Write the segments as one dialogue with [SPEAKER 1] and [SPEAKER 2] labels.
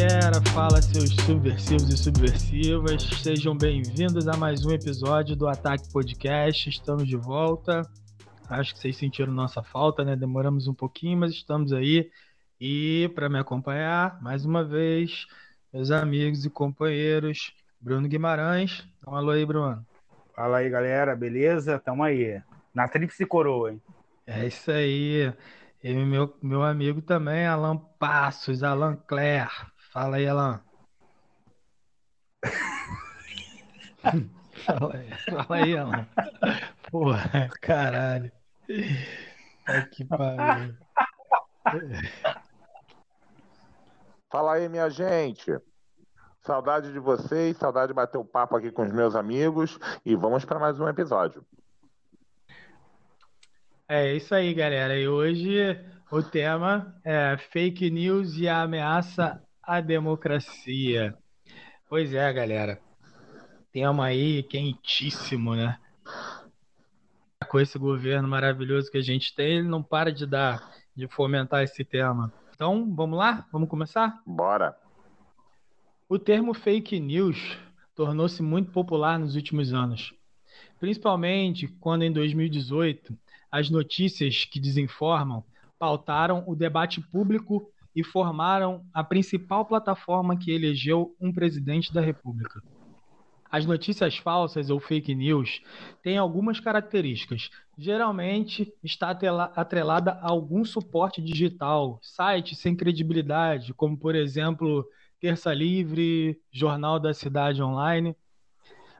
[SPEAKER 1] galera, fala seus subversivos e subversivas, sejam bem-vindos a mais um episódio do Ataque Podcast. Estamos de volta. Acho que vocês sentiram nossa falta, né? Demoramos um pouquinho, mas estamos aí. E para me acompanhar, mais uma vez, meus amigos e companheiros, Bruno Guimarães. Alô aí, Bruno.
[SPEAKER 2] Fala aí, galera, beleza? Tamo aí. Na tríplice coroa, hein?
[SPEAKER 1] É isso aí. E meu, meu amigo também, Alan Passos, Alan Claire. Fala aí, Alan. fala, aí, fala aí, Alan. Porra, caralho. que pariu.
[SPEAKER 3] Fala aí, minha gente. Saudade de vocês, saudade de bater o um papo aqui com os meus amigos e vamos para mais um episódio.
[SPEAKER 1] É isso aí, galera. E hoje o tema é fake news e a ameaça à democracia. Pois é, galera. Tema aí quentíssimo, né? Com esse governo maravilhoso que a gente tem, ele não para de dar, de fomentar esse tema. Então, vamos lá? Vamos começar?
[SPEAKER 3] Bora!
[SPEAKER 1] O termo fake news tornou-se muito popular nos últimos anos, principalmente quando em 2018 as notícias que desinformam pautaram o debate público e formaram a principal plataforma que elegeu um presidente da República. As notícias falsas ou fake news têm algumas características. Geralmente está atrelada a algum suporte digital, site sem credibilidade, como por exemplo Terça Livre, Jornal da Cidade Online.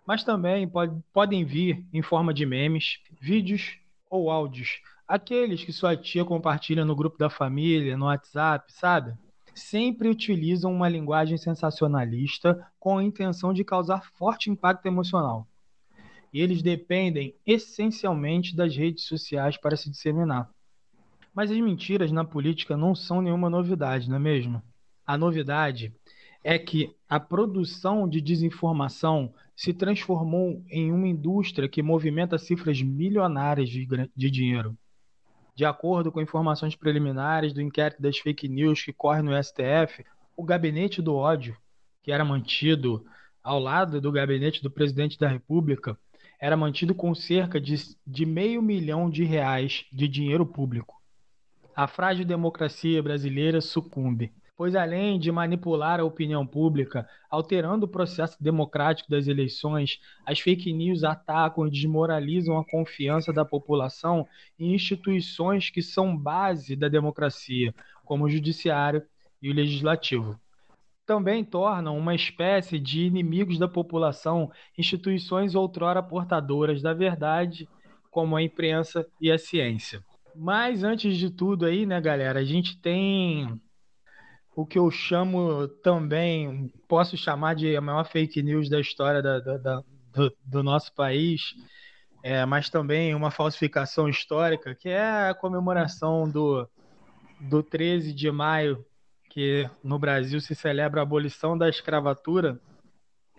[SPEAKER 1] Mas também pode, podem vir em forma de memes, vídeos ou áudios, aqueles que sua tia compartilha no grupo da família, no WhatsApp, sabe? Sempre utilizam uma linguagem sensacionalista com a intenção de causar forte impacto emocional. E eles dependem essencialmente das redes sociais para se disseminar. Mas as mentiras na política não são nenhuma novidade, não é mesmo? A novidade é que a produção de desinformação se transformou em uma indústria que movimenta cifras milionárias de, de dinheiro. De acordo com informações preliminares do inquérito das fake news que corre no STF, o gabinete do ódio, que era mantido ao lado do gabinete do presidente da República, era mantido com cerca de, de meio milhão de reais de dinheiro público. A frágil democracia brasileira sucumbe pois além de manipular a opinião pública, alterando o processo democrático das eleições, as fake news atacam e desmoralizam a confiança da população em instituições que são base da democracia, como o judiciário e o legislativo. Também tornam uma espécie de inimigos da população instituições outrora portadoras da verdade, como a imprensa e a ciência. Mas antes de tudo aí, né, galera, a gente tem o que eu chamo também, posso chamar de a maior fake news da história da, da, da, do, do, nosso país, é, mas também uma falsificação histórica, que é a comemoração do, do 13 de maio, que no Brasil se celebra a abolição da escravatura.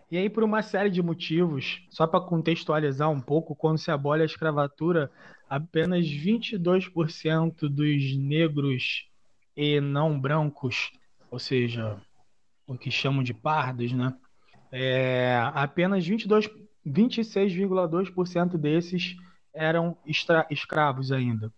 [SPEAKER 1] E aí, por uma série de motivos, só para contextualizar um pouco, quando se abole a escravatura, apenas 22% dos negros e não brancos ou seja, o que chamam de pardos, né? É, apenas 22, 26,2% desses eram extra, escravos ainda.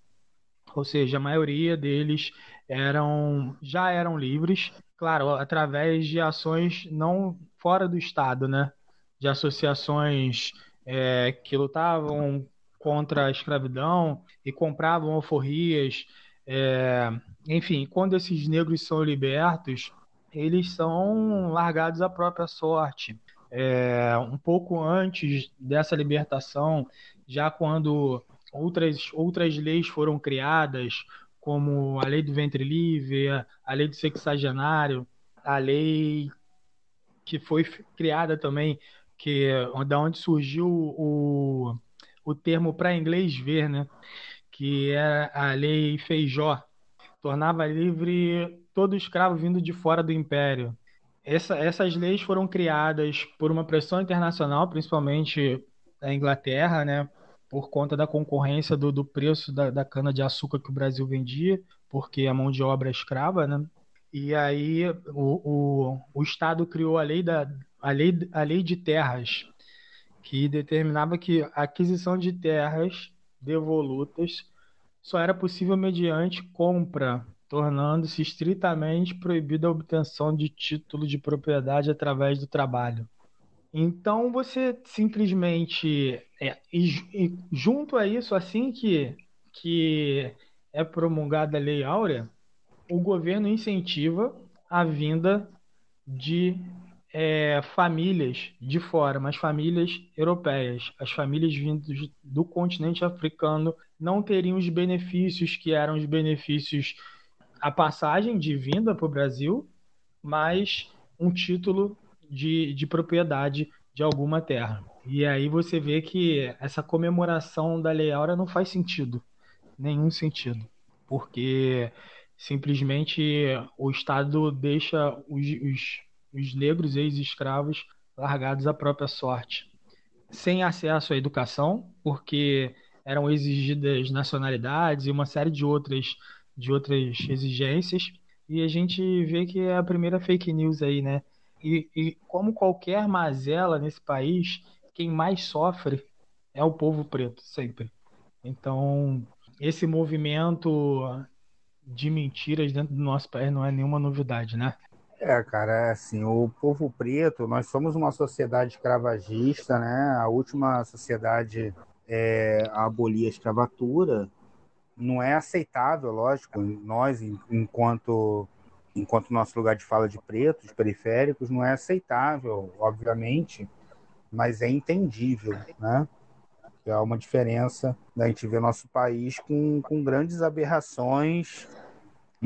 [SPEAKER 1] Ou seja, a maioria deles eram já eram livres, claro, através de ações não fora do Estado, né? De associações é, que lutavam contra a escravidão e compravam alforrias é, enfim, quando esses negros são libertos, eles são largados à própria sorte. É, um pouco antes dessa libertação, já quando outras, outras leis foram criadas, como a lei do ventre livre, a lei do sexagenário, a lei que foi criada também, que da onde surgiu o, o termo para inglês ver, né? Que é a lei Feijó, tornava livre todo escravo vindo de fora do império. Essa, essas leis foram criadas por uma pressão internacional, principalmente da Inglaterra, né, por conta da concorrência do, do preço da, da cana-de-açúcar que o Brasil vendia, porque a mão de obra é escrava, né? E aí o, o, o Estado criou a lei, da, a, lei, a lei de terras, que determinava que a aquisição de terras devolutas só era possível mediante compra, tornando-se estritamente proibida a obtenção de título de propriedade através do trabalho. Então você simplesmente é, e, e junto a isso, assim que, que é promulgada a Lei Áurea, o governo incentiva a vinda de é, famílias de fora, mas famílias europeias. As famílias vindas do continente africano não teriam os benefícios que eram os benefícios a passagem de vinda para o Brasil, mas um título de, de propriedade de alguma terra. E aí você vê que essa comemoração da Lei Áurea não faz sentido, nenhum sentido, porque simplesmente o Estado deixa os, os, os negros ex-escravos largados à própria sorte, sem acesso à educação, porque eram exigidas nacionalidades e uma série de outras de outras exigências. E a gente vê que é a primeira fake news aí, né? E, e como qualquer mazela nesse país, quem mais sofre é o povo preto, sempre. Então, esse movimento de mentiras dentro do nosso país não é nenhuma novidade, né?
[SPEAKER 2] É, cara, é assim, o povo preto, nós somos uma sociedade escravagista, né? A última sociedade é, a abolir a escravatura. Não é aceitável, lógico, nós, enquanto enquanto nosso lugar de fala de pretos, periféricos, não é aceitável, obviamente, mas é entendível, né? Há uma diferença da gente ver nosso país com, com grandes aberrações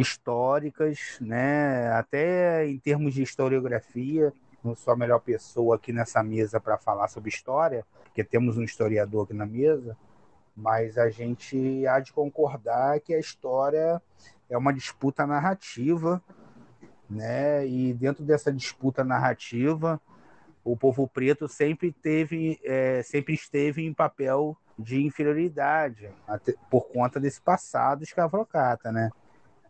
[SPEAKER 2] históricas, né? Até em termos de historiografia, não sou a melhor pessoa aqui nessa mesa para falar sobre história, porque temos um historiador aqui na mesa, mas a gente há de concordar que a história é uma disputa narrativa, né? E dentro dessa disputa narrativa, o povo preto sempre teve, é, sempre esteve em papel de inferioridade até, por conta desse passado escravocrata, né?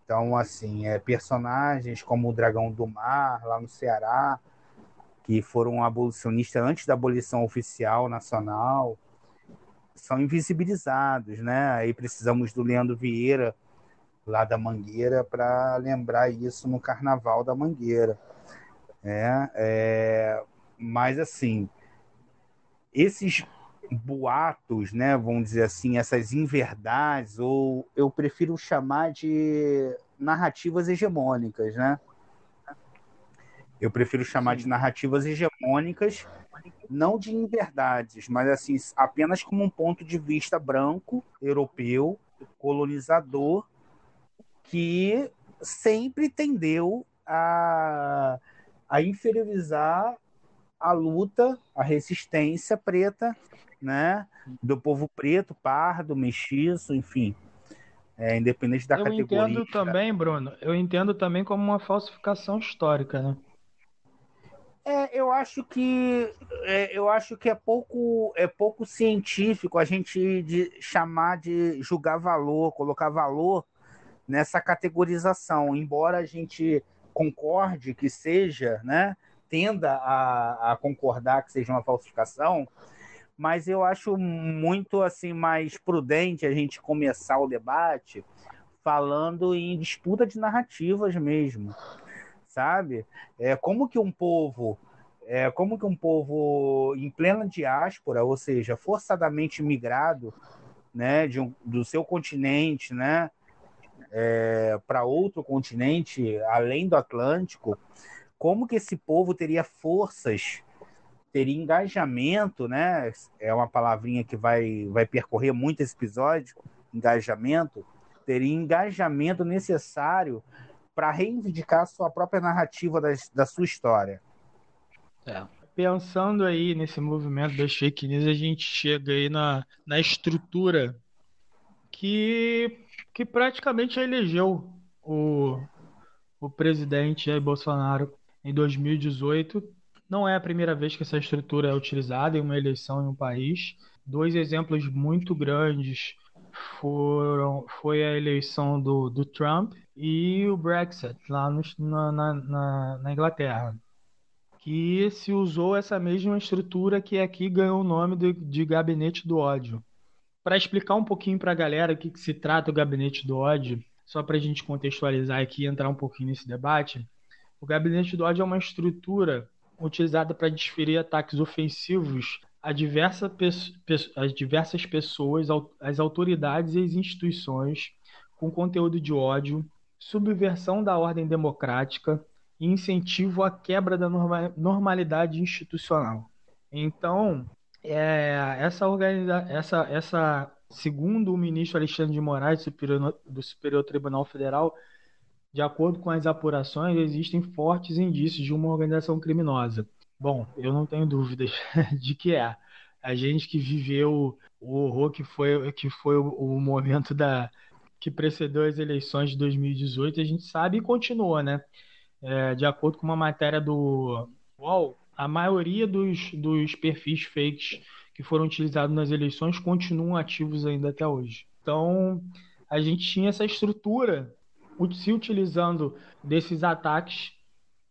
[SPEAKER 2] Então, assim, é, personagens como o Dragão do Mar, lá no Ceará, que foram abolicionistas antes da abolição oficial nacional, são invisibilizados, né? Aí precisamos do Leandro Vieira, lá da Mangueira para lembrar isso no Carnaval da Mangueira. É, é, mas assim, esses boatos, né, vamos dizer assim, essas inverdades, ou eu prefiro chamar de narrativas hegemônicas, né? Eu prefiro chamar de narrativas hegemônicas, não de inverdades, mas assim, apenas como um ponto de vista branco, europeu, colonizador, que sempre tendeu a, a inferiorizar a luta, a resistência preta, né, do povo preto, pardo, mestiço, enfim, é, independente da
[SPEAKER 1] eu
[SPEAKER 2] categoria.
[SPEAKER 1] Eu entendo também, Bruno, eu entendo também como uma falsificação histórica, né?
[SPEAKER 2] É, eu acho que é, eu acho que é pouco é pouco científico a gente de chamar de julgar valor, colocar valor nessa categorização, embora a gente concorde que seja, né, tenda a, a concordar que seja uma falsificação, mas eu acho muito assim mais prudente a gente começar o debate falando em disputa de narrativas mesmo, sabe? É como que um povo é como que um povo em plena diáspora, ou seja, forçadamente migrado, né, de um, do seu continente, né, é, para outro continente, além do Atlântico, como que esse povo teria forças, teria engajamento, né? É uma palavrinha que vai, vai percorrer muito esse episódio, engajamento, teria engajamento necessário para reivindicar a sua própria narrativa da, da sua história.
[SPEAKER 1] É. Pensando aí nesse movimento das fake news, a gente chega aí na, na estrutura que que praticamente elegeu o, o presidente Jair Bolsonaro em 2018. Não é a primeira vez que essa estrutura é utilizada em uma eleição em um país. Dois exemplos muito grandes foram, foi a eleição do, do Trump e o Brexit lá no, na, na, na Inglaterra que se usou essa mesma estrutura que aqui ganhou o nome de, de gabinete do ódio. Para explicar um pouquinho para a galera o que, que, se trata o gabinete do ódio, só para a gente contextualizar aqui e entrar um pouquinho nesse debate, o gabinete do ódio é uma estrutura utilizada para desferir ataques ofensivos a, diversa, a diversas pessoas, as autoridades e as instituições com conteúdo de ódio, subversão da ordem democrática e incentivo à quebra da normalidade institucional. Então, é, essa, organiza essa, essa, segundo o ministro Alexandre de Moraes, do Superior, do Superior Tribunal Federal, de acordo com as apurações, existem fortes indícios de uma organização criminosa. Bom, eu não tenho dúvidas de que é. A gente que viveu o horror que foi, que foi o, o momento da que precedeu as eleições de 2018, a gente sabe e continua, né? É, de acordo com uma matéria do UOL, a maioria dos, dos perfis fakes que foram utilizados nas eleições continuam ativos ainda até hoje. Então, a gente tinha essa estrutura se utilizando desses ataques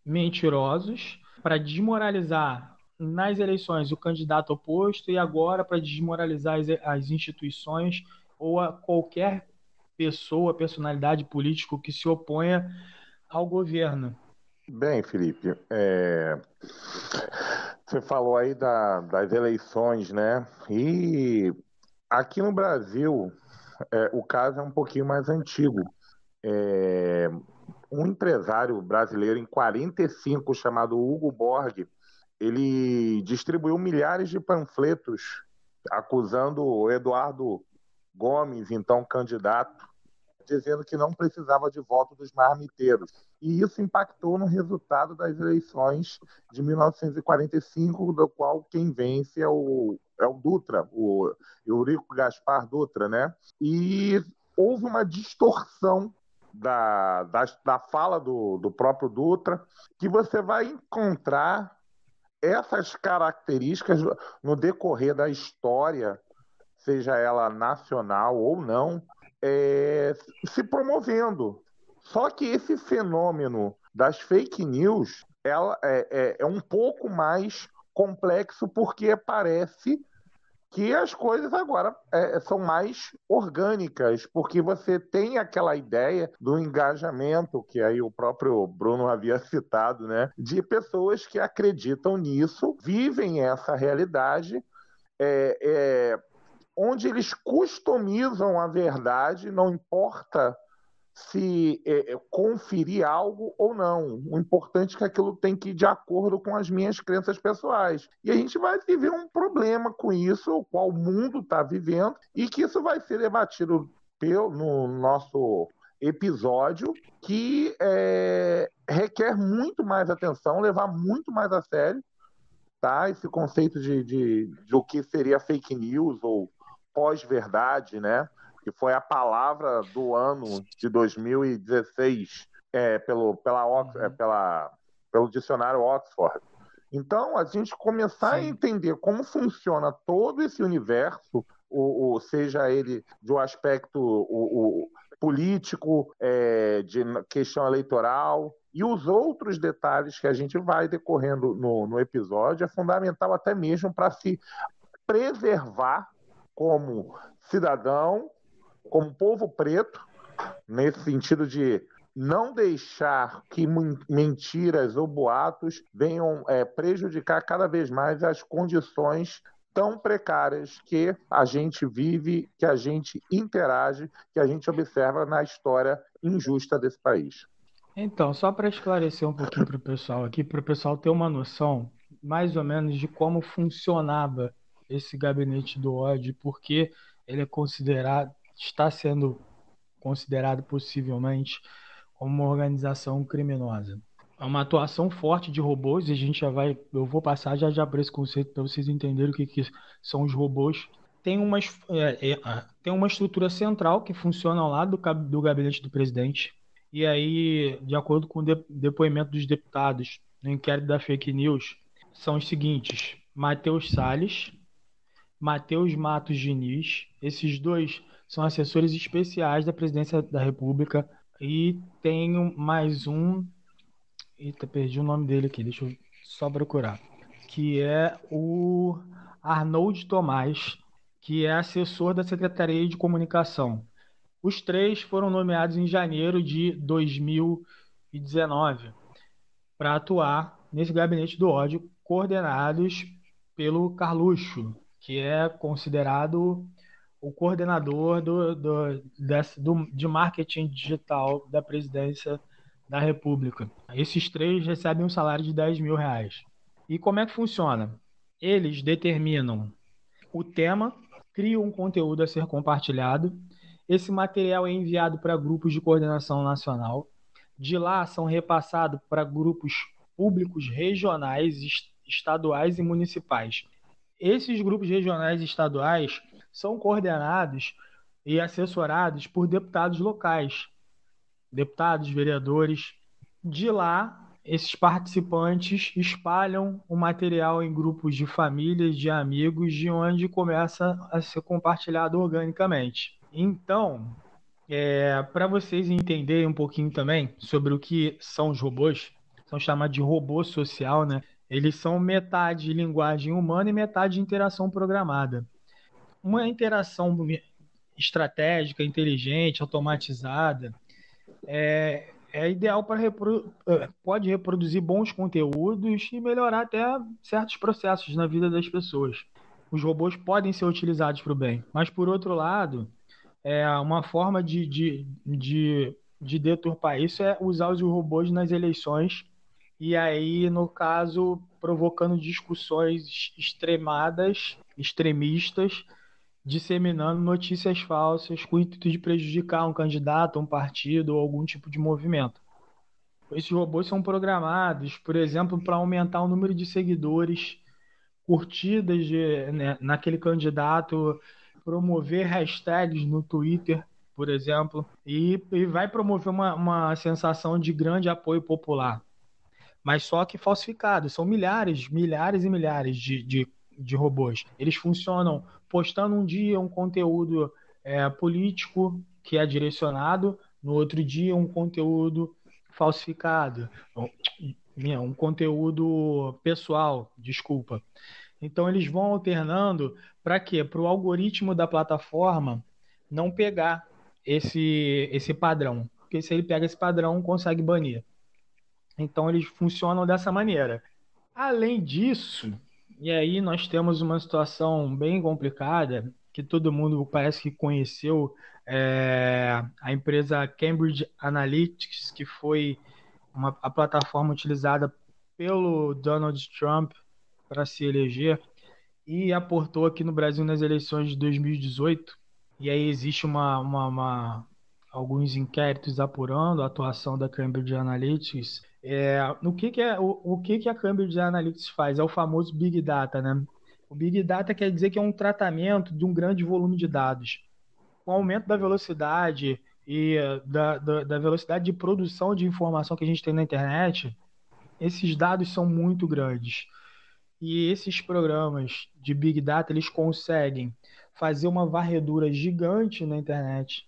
[SPEAKER 1] mentirosos para desmoralizar nas eleições o candidato oposto e agora para desmoralizar as, as instituições ou a qualquer pessoa, personalidade político que se oponha ao governo.
[SPEAKER 3] Bem, Felipe, é... você falou aí da, das eleições, né? E aqui no Brasil, é, o caso é um pouquinho mais antigo. É... Um empresário brasileiro em 45, chamado Hugo Borg, ele distribuiu milhares de panfletos acusando o Eduardo Gomes, então candidato, dizendo que não precisava de voto dos marmiteiros. E isso impactou no resultado das eleições de 1945, do qual quem vence é o, é o Dutra, o Eurico Gaspar Dutra, né? E houve uma distorção da, da, da fala do, do próprio Dutra, que você vai encontrar essas características no decorrer da história, seja ela nacional ou não, é, se promovendo. Só que esse fenômeno das fake news ela é, é, é um pouco mais complexo porque parece que as coisas agora é, são mais orgânicas, porque você tem aquela ideia do engajamento, que aí o próprio Bruno havia citado, né? De pessoas que acreditam nisso, vivem essa realidade, é, é, onde eles customizam a verdade, não importa se é, é, conferir algo ou não. O importante é que aquilo tem que ir de acordo com as minhas crenças pessoais. E a gente vai viver um problema com isso, o qual o mundo está vivendo, e que isso vai ser debatido pelo, no nosso episódio, que é, requer muito mais atenção, levar muito mais a sério tá? esse conceito de, de, de o que seria fake news ou pós-verdade, né? Que foi a palavra do ano de 2016 é, pelo, pela, uhum. é, pela, pelo dicionário Oxford. Então, a gente começar Sim. a entender como funciona todo esse universo, o, o seja ele de um aspecto o, o político, é, de questão eleitoral, e os outros detalhes que a gente vai decorrendo no, no episódio é fundamental até mesmo para se preservar como cidadão, como povo preto, nesse sentido de não deixar que mentiras ou boatos venham é, prejudicar cada vez mais as condições tão precárias que a gente vive, que a gente interage, que a gente observa na história injusta desse país.
[SPEAKER 1] Então, só para esclarecer um pouquinho para o pessoal aqui, para o pessoal ter uma noção mais ou menos de como funcionava esse gabinete do ódio, porque ele é considerado, está sendo considerado possivelmente como uma organização criminosa. É uma atuação forte de robôs, e a gente já vai, eu vou passar já já para esse conceito para vocês entenderem o que, que são os robôs. Tem uma, é, é, tem uma estrutura central que funciona ao lado do, do gabinete do presidente. E aí, de acordo com o de, depoimento dos deputados no inquérito da fake news, são os seguintes: Matheus Salles, Matheus Matos Diniz. Esses dois são assessores especiais da Presidência da República. E tenho mais um. Eita, perdi o nome dele aqui, deixa eu só procurar. Que é o Arnold Tomás, que é assessor da Secretaria de Comunicação. Os três foram nomeados em janeiro de 2019 para atuar nesse gabinete do ódio, coordenados pelo Carluxo, que é considerado o coordenador do, do, desse, do, de marketing digital da presidência da República. Esses três recebem um salário de 10 mil reais. E como é que funciona? Eles determinam o tema cria um conteúdo a ser compartilhado. Esse material é enviado para grupos de coordenação nacional. De lá são repassados para grupos públicos regionais, estaduais e municipais. Esses grupos regionais e estaduais são coordenados e assessorados por deputados locais, deputados, vereadores. De lá, esses participantes espalham o material em grupos de famílias, de amigos, de onde começa a ser compartilhado organicamente. Então, é, para vocês entenderem um pouquinho também sobre o que são os robôs, são chamados de robô social, né? Eles são metade linguagem humana e metade interação programada. Uma interação estratégica, inteligente, automatizada, é, é ideal para. É, pode reproduzir bons conteúdos e melhorar até certos processos na vida das pessoas. Os robôs podem ser utilizados para o bem, mas por outro lado, é uma forma de, de, de, de deturpar isso é usar os robôs nas eleições e aí, no caso, provocando discussões extremadas, extremistas, disseminando notícias falsas com o intuito de prejudicar um candidato, um partido ou algum tipo de movimento. Esses robôs são programados, por exemplo, para aumentar o número de seguidores, curtidas de, né, naquele candidato, promover hashtags no Twitter, por exemplo, e, e vai promover uma, uma sensação de grande apoio popular. Mas só que falsificado. São milhares, milhares e milhares de, de, de robôs. Eles funcionam postando um dia um conteúdo é, político que é direcionado, no outro dia um conteúdo falsificado, um conteúdo pessoal, desculpa. Então eles vão alternando para quê? Para o algoritmo da plataforma não pegar esse, esse padrão. Porque se ele pega esse padrão, consegue banir. Então eles funcionam dessa maneira. Além disso, e aí nós temos uma situação bem complicada, que todo mundo parece que conheceu, é, a empresa Cambridge Analytics, que foi uma, a plataforma utilizada pelo Donald Trump para se eleger e aportou aqui no Brasil nas eleições de 2018. E aí existe uma, uma, uma alguns inquéritos apurando a atuação da Cambridge Analytics é, no que, que é o, o que, que a Cambridge Analytics faz? É o famoso Big Data, né? O Big Data quer dizer que é um tratamento de um grande volume de dados. Com o aumento da velocidade e da, da, da velocidade de produção de informação que a gente tem na internet, esses dados são muito grandes. E esses programas de Big Data, eles conseguem fazer uma varredura gigante na internet,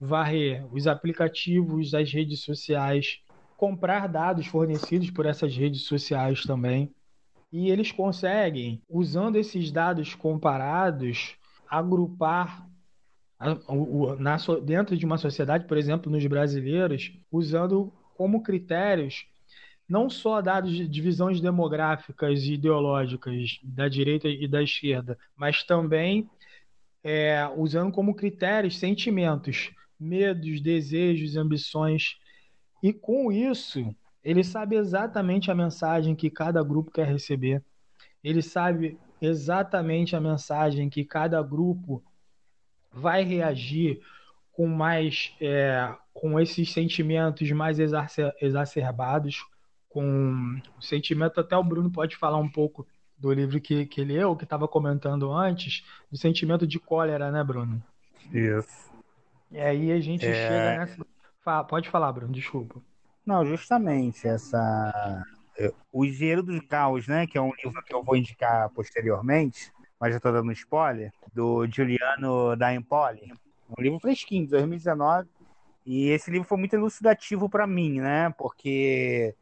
[SPEAKER 1] varrer os aplicativos, as redes sociais, comprar dados fornecidos por essas redes sociais também. E eles conseguem, usando esses dados comparados, agrupar dentro de uma sociedade, por exemplo, nos brasileiros, usando como critérios não só dados de divisões demográficas e ideológicas da direita e da esquerda, mas também é, usando como critérios sentimentos, medos, desejos, ambições e com isso, ele sabe exatamente a mensagem que cada grupo quer receber. Ele sabe exatamente a mensagem que cada grupo vai reagir com mais é, com esses sentimentos mais exacerbados, com o sentimento até o Bruno pode falar um pouco do livro que, que leu, que estava comentando antes, do sentimento de cólera, né, Bruno?
[SPEAKER 2] Isso.
[SPEAKER 1] E aí a gente é... chega nessa Pode falar, Bruno, desculpa.
[SPEAKER 2] Não, justamente essa. O Engenheiro dos Caos, né? Que é um livro que eu vou indicar posteriormente, mas já estou dando spoiler, do Giuliano da Empoli. Um livro fresquinho, de 2019. E esse livro foi muito elucidativo para mim, né? Porque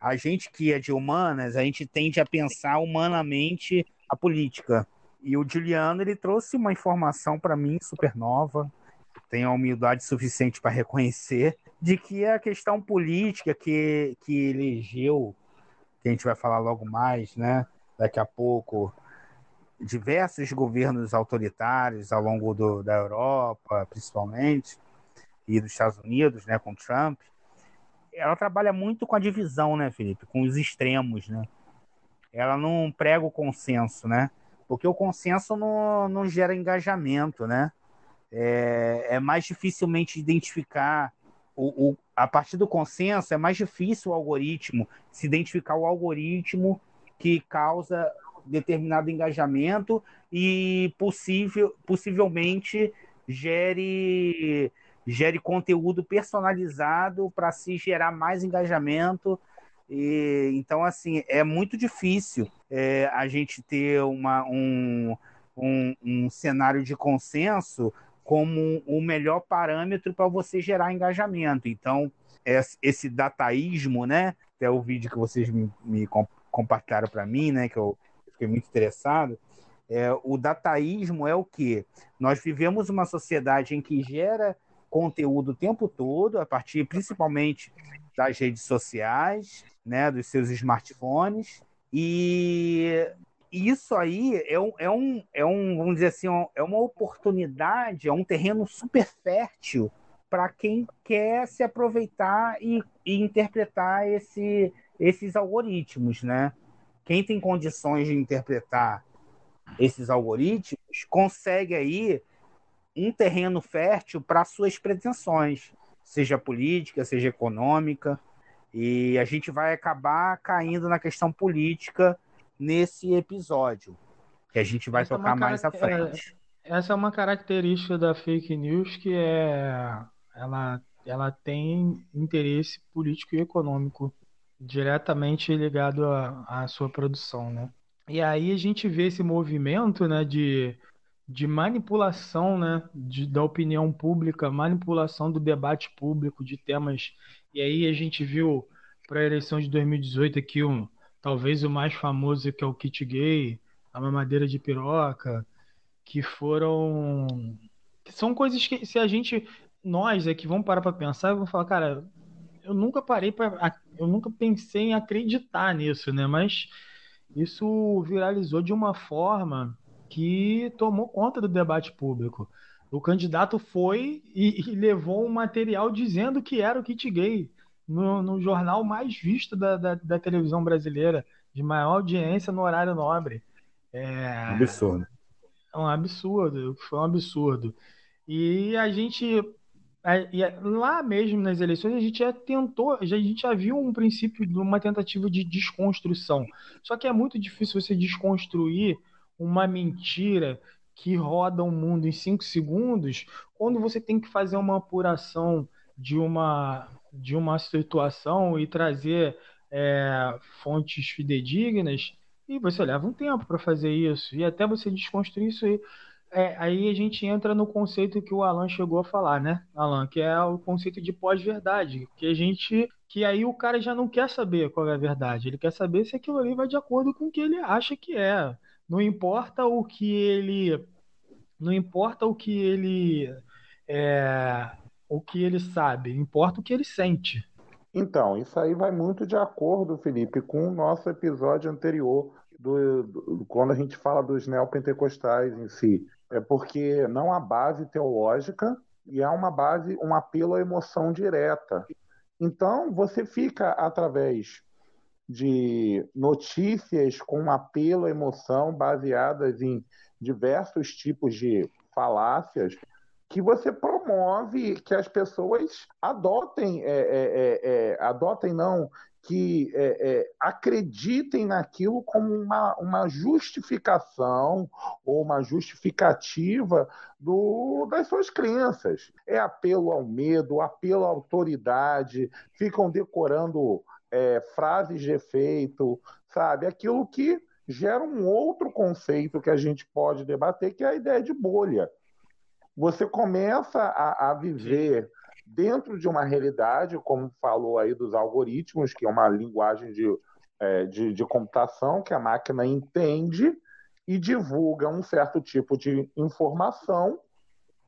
[SPEAKER 2] a gente que é de humanas, a gente tende a pensar humanamente a política. E o Juliano, ele trouxe uma informação para mim super nova, tenho a humildade suficiente para reconhecer, de que a questão política que, que elegeu, que a gente vai falar logo mais, né? Daqui a pouco, diversos governos autoritários ao longo do, da Europa, principalmente, e dos Estados Unidos, né, com Trump, ela trabalha muito com a divisão, né, Felipe, com os extremos, né? Ela não prega o consenso, né? Porque o consenso não, não gera engajamento, né? É, é mais dificilmente identificar o, o, a partir do consenso é mais difícil o algoritmo se identificar o algoritmo que causa determinado engajamento e possível, possivelmente gere gere conteúdo personalizado para se gerar mais engajamento. E, então, assim, é muito difícil é, a gente ter uma, um, um, um cenário de consenso como o melhor parâmetro para você gerar engajamento. Então, esse dataísmo, né? Que é o vídeo que vocês me, me compartilharam para mim, né? Que eu fiquei muito interessado. É, o dataísmo é o que? Nós vivemos uma sociedade em que gera conteúdo o tempo todo, a partir principalmente das redes sociais, né, dos seus smartphones. E isso aí é um, é um, é um vamos dizer assim, é uma oportunidade, é um terreno super fértil para quem quer se aproveitar e, e interpretar esse, esses algoritmos, né? Quem tem condições de interpretar esses algoritmos consegue aí um terreno fértil para suas pretensões, seja política, seja econômica, e a gente vai acabar caindo na questão política nesse episódio, que a gente vai essa é tocar é mais à frente.
[SPEAKER 1] Essa é uma característica da fake news que é ela, ela tem interesse político e econômico diretamente ligado à, à sua produção, né? E aí a gente vê esse movimento, né, de de manipulação né, de, da opinião pública, manipulação do debate público de temas. E aí a gente viu para a eleição de 2018 aqui um, talvez o mais famoso que é o kit gay, a mamadeira de piroca, que foram que são coisas que se a gente nós aqui vamos parar para pensar, vamos falar, cara, eu nunca parei para eu nunca pensei em acreditar nisso, né? Mas isso viralizou de uma forma que tomou conta do debate público. O candidato foi e, e levou um material dizendo que era o kit gay no, no jornal mais visto da, da, da, televisão brasileira, de maior audiência no horário nobre. É,
[SPEAKER 2] absurdo.
[SPEAKER 1] É um absurdo, foi um absurdo. E a gente lá mesmo nas eleições a gente já tentou, a gente já viu um princípio de uma tentativa de desconstrução. Só que é muito difícil você desconstruir uma mentira que roda o um mundo em cinco segundos, quando você tem que fazer uma apuração de uma, de uma situação e trazer é, fontes fidedignas, e você leva um tempo para fazer isso, e até você desconstruir isso aí. É, aí a gente entra no conceito que o Alan chegou a falar, né, Alan? Que é o conceito de pós-verdade. Que a gente. Que aí o cara já não quer saber qual é a verdade. Ele quer saber se aquilo ali vai de acordo com o que ele acha que é. Não importa o que ele. Não importa o que ele. É, o que ele sabe, importa o que ele sente.
[SPEAKER 3] Então, isso aí vai muito de acordo, Felipe, com o nosso episódio anterior, do, do, quando a gente fala dos neopentecostais em si. É porque não há base teológica e há uma base, um apelo à emoção direta. Então, você fica através de notícias com apelo à emoção baseadas em diversos tipos de falácias que você promove que as pessoas adotem, é, é, é, é adotem não, que é, acreditem naquilo como uma, uma justificação ou uma justificativa do, das suas crenças. É apelo ao medo, apelo à autoridade, ficam decorando frases de efeito, sabe? Aquilo que gera um outro conceito que a gente pode debater, que é a ideia de bolha. Você começa a, a viver dentro de uma realidade, como falou aí dos algoritmos, que é uma linguagem de, é, de, de computação que a máquina entende e divulga um certo tipo de informação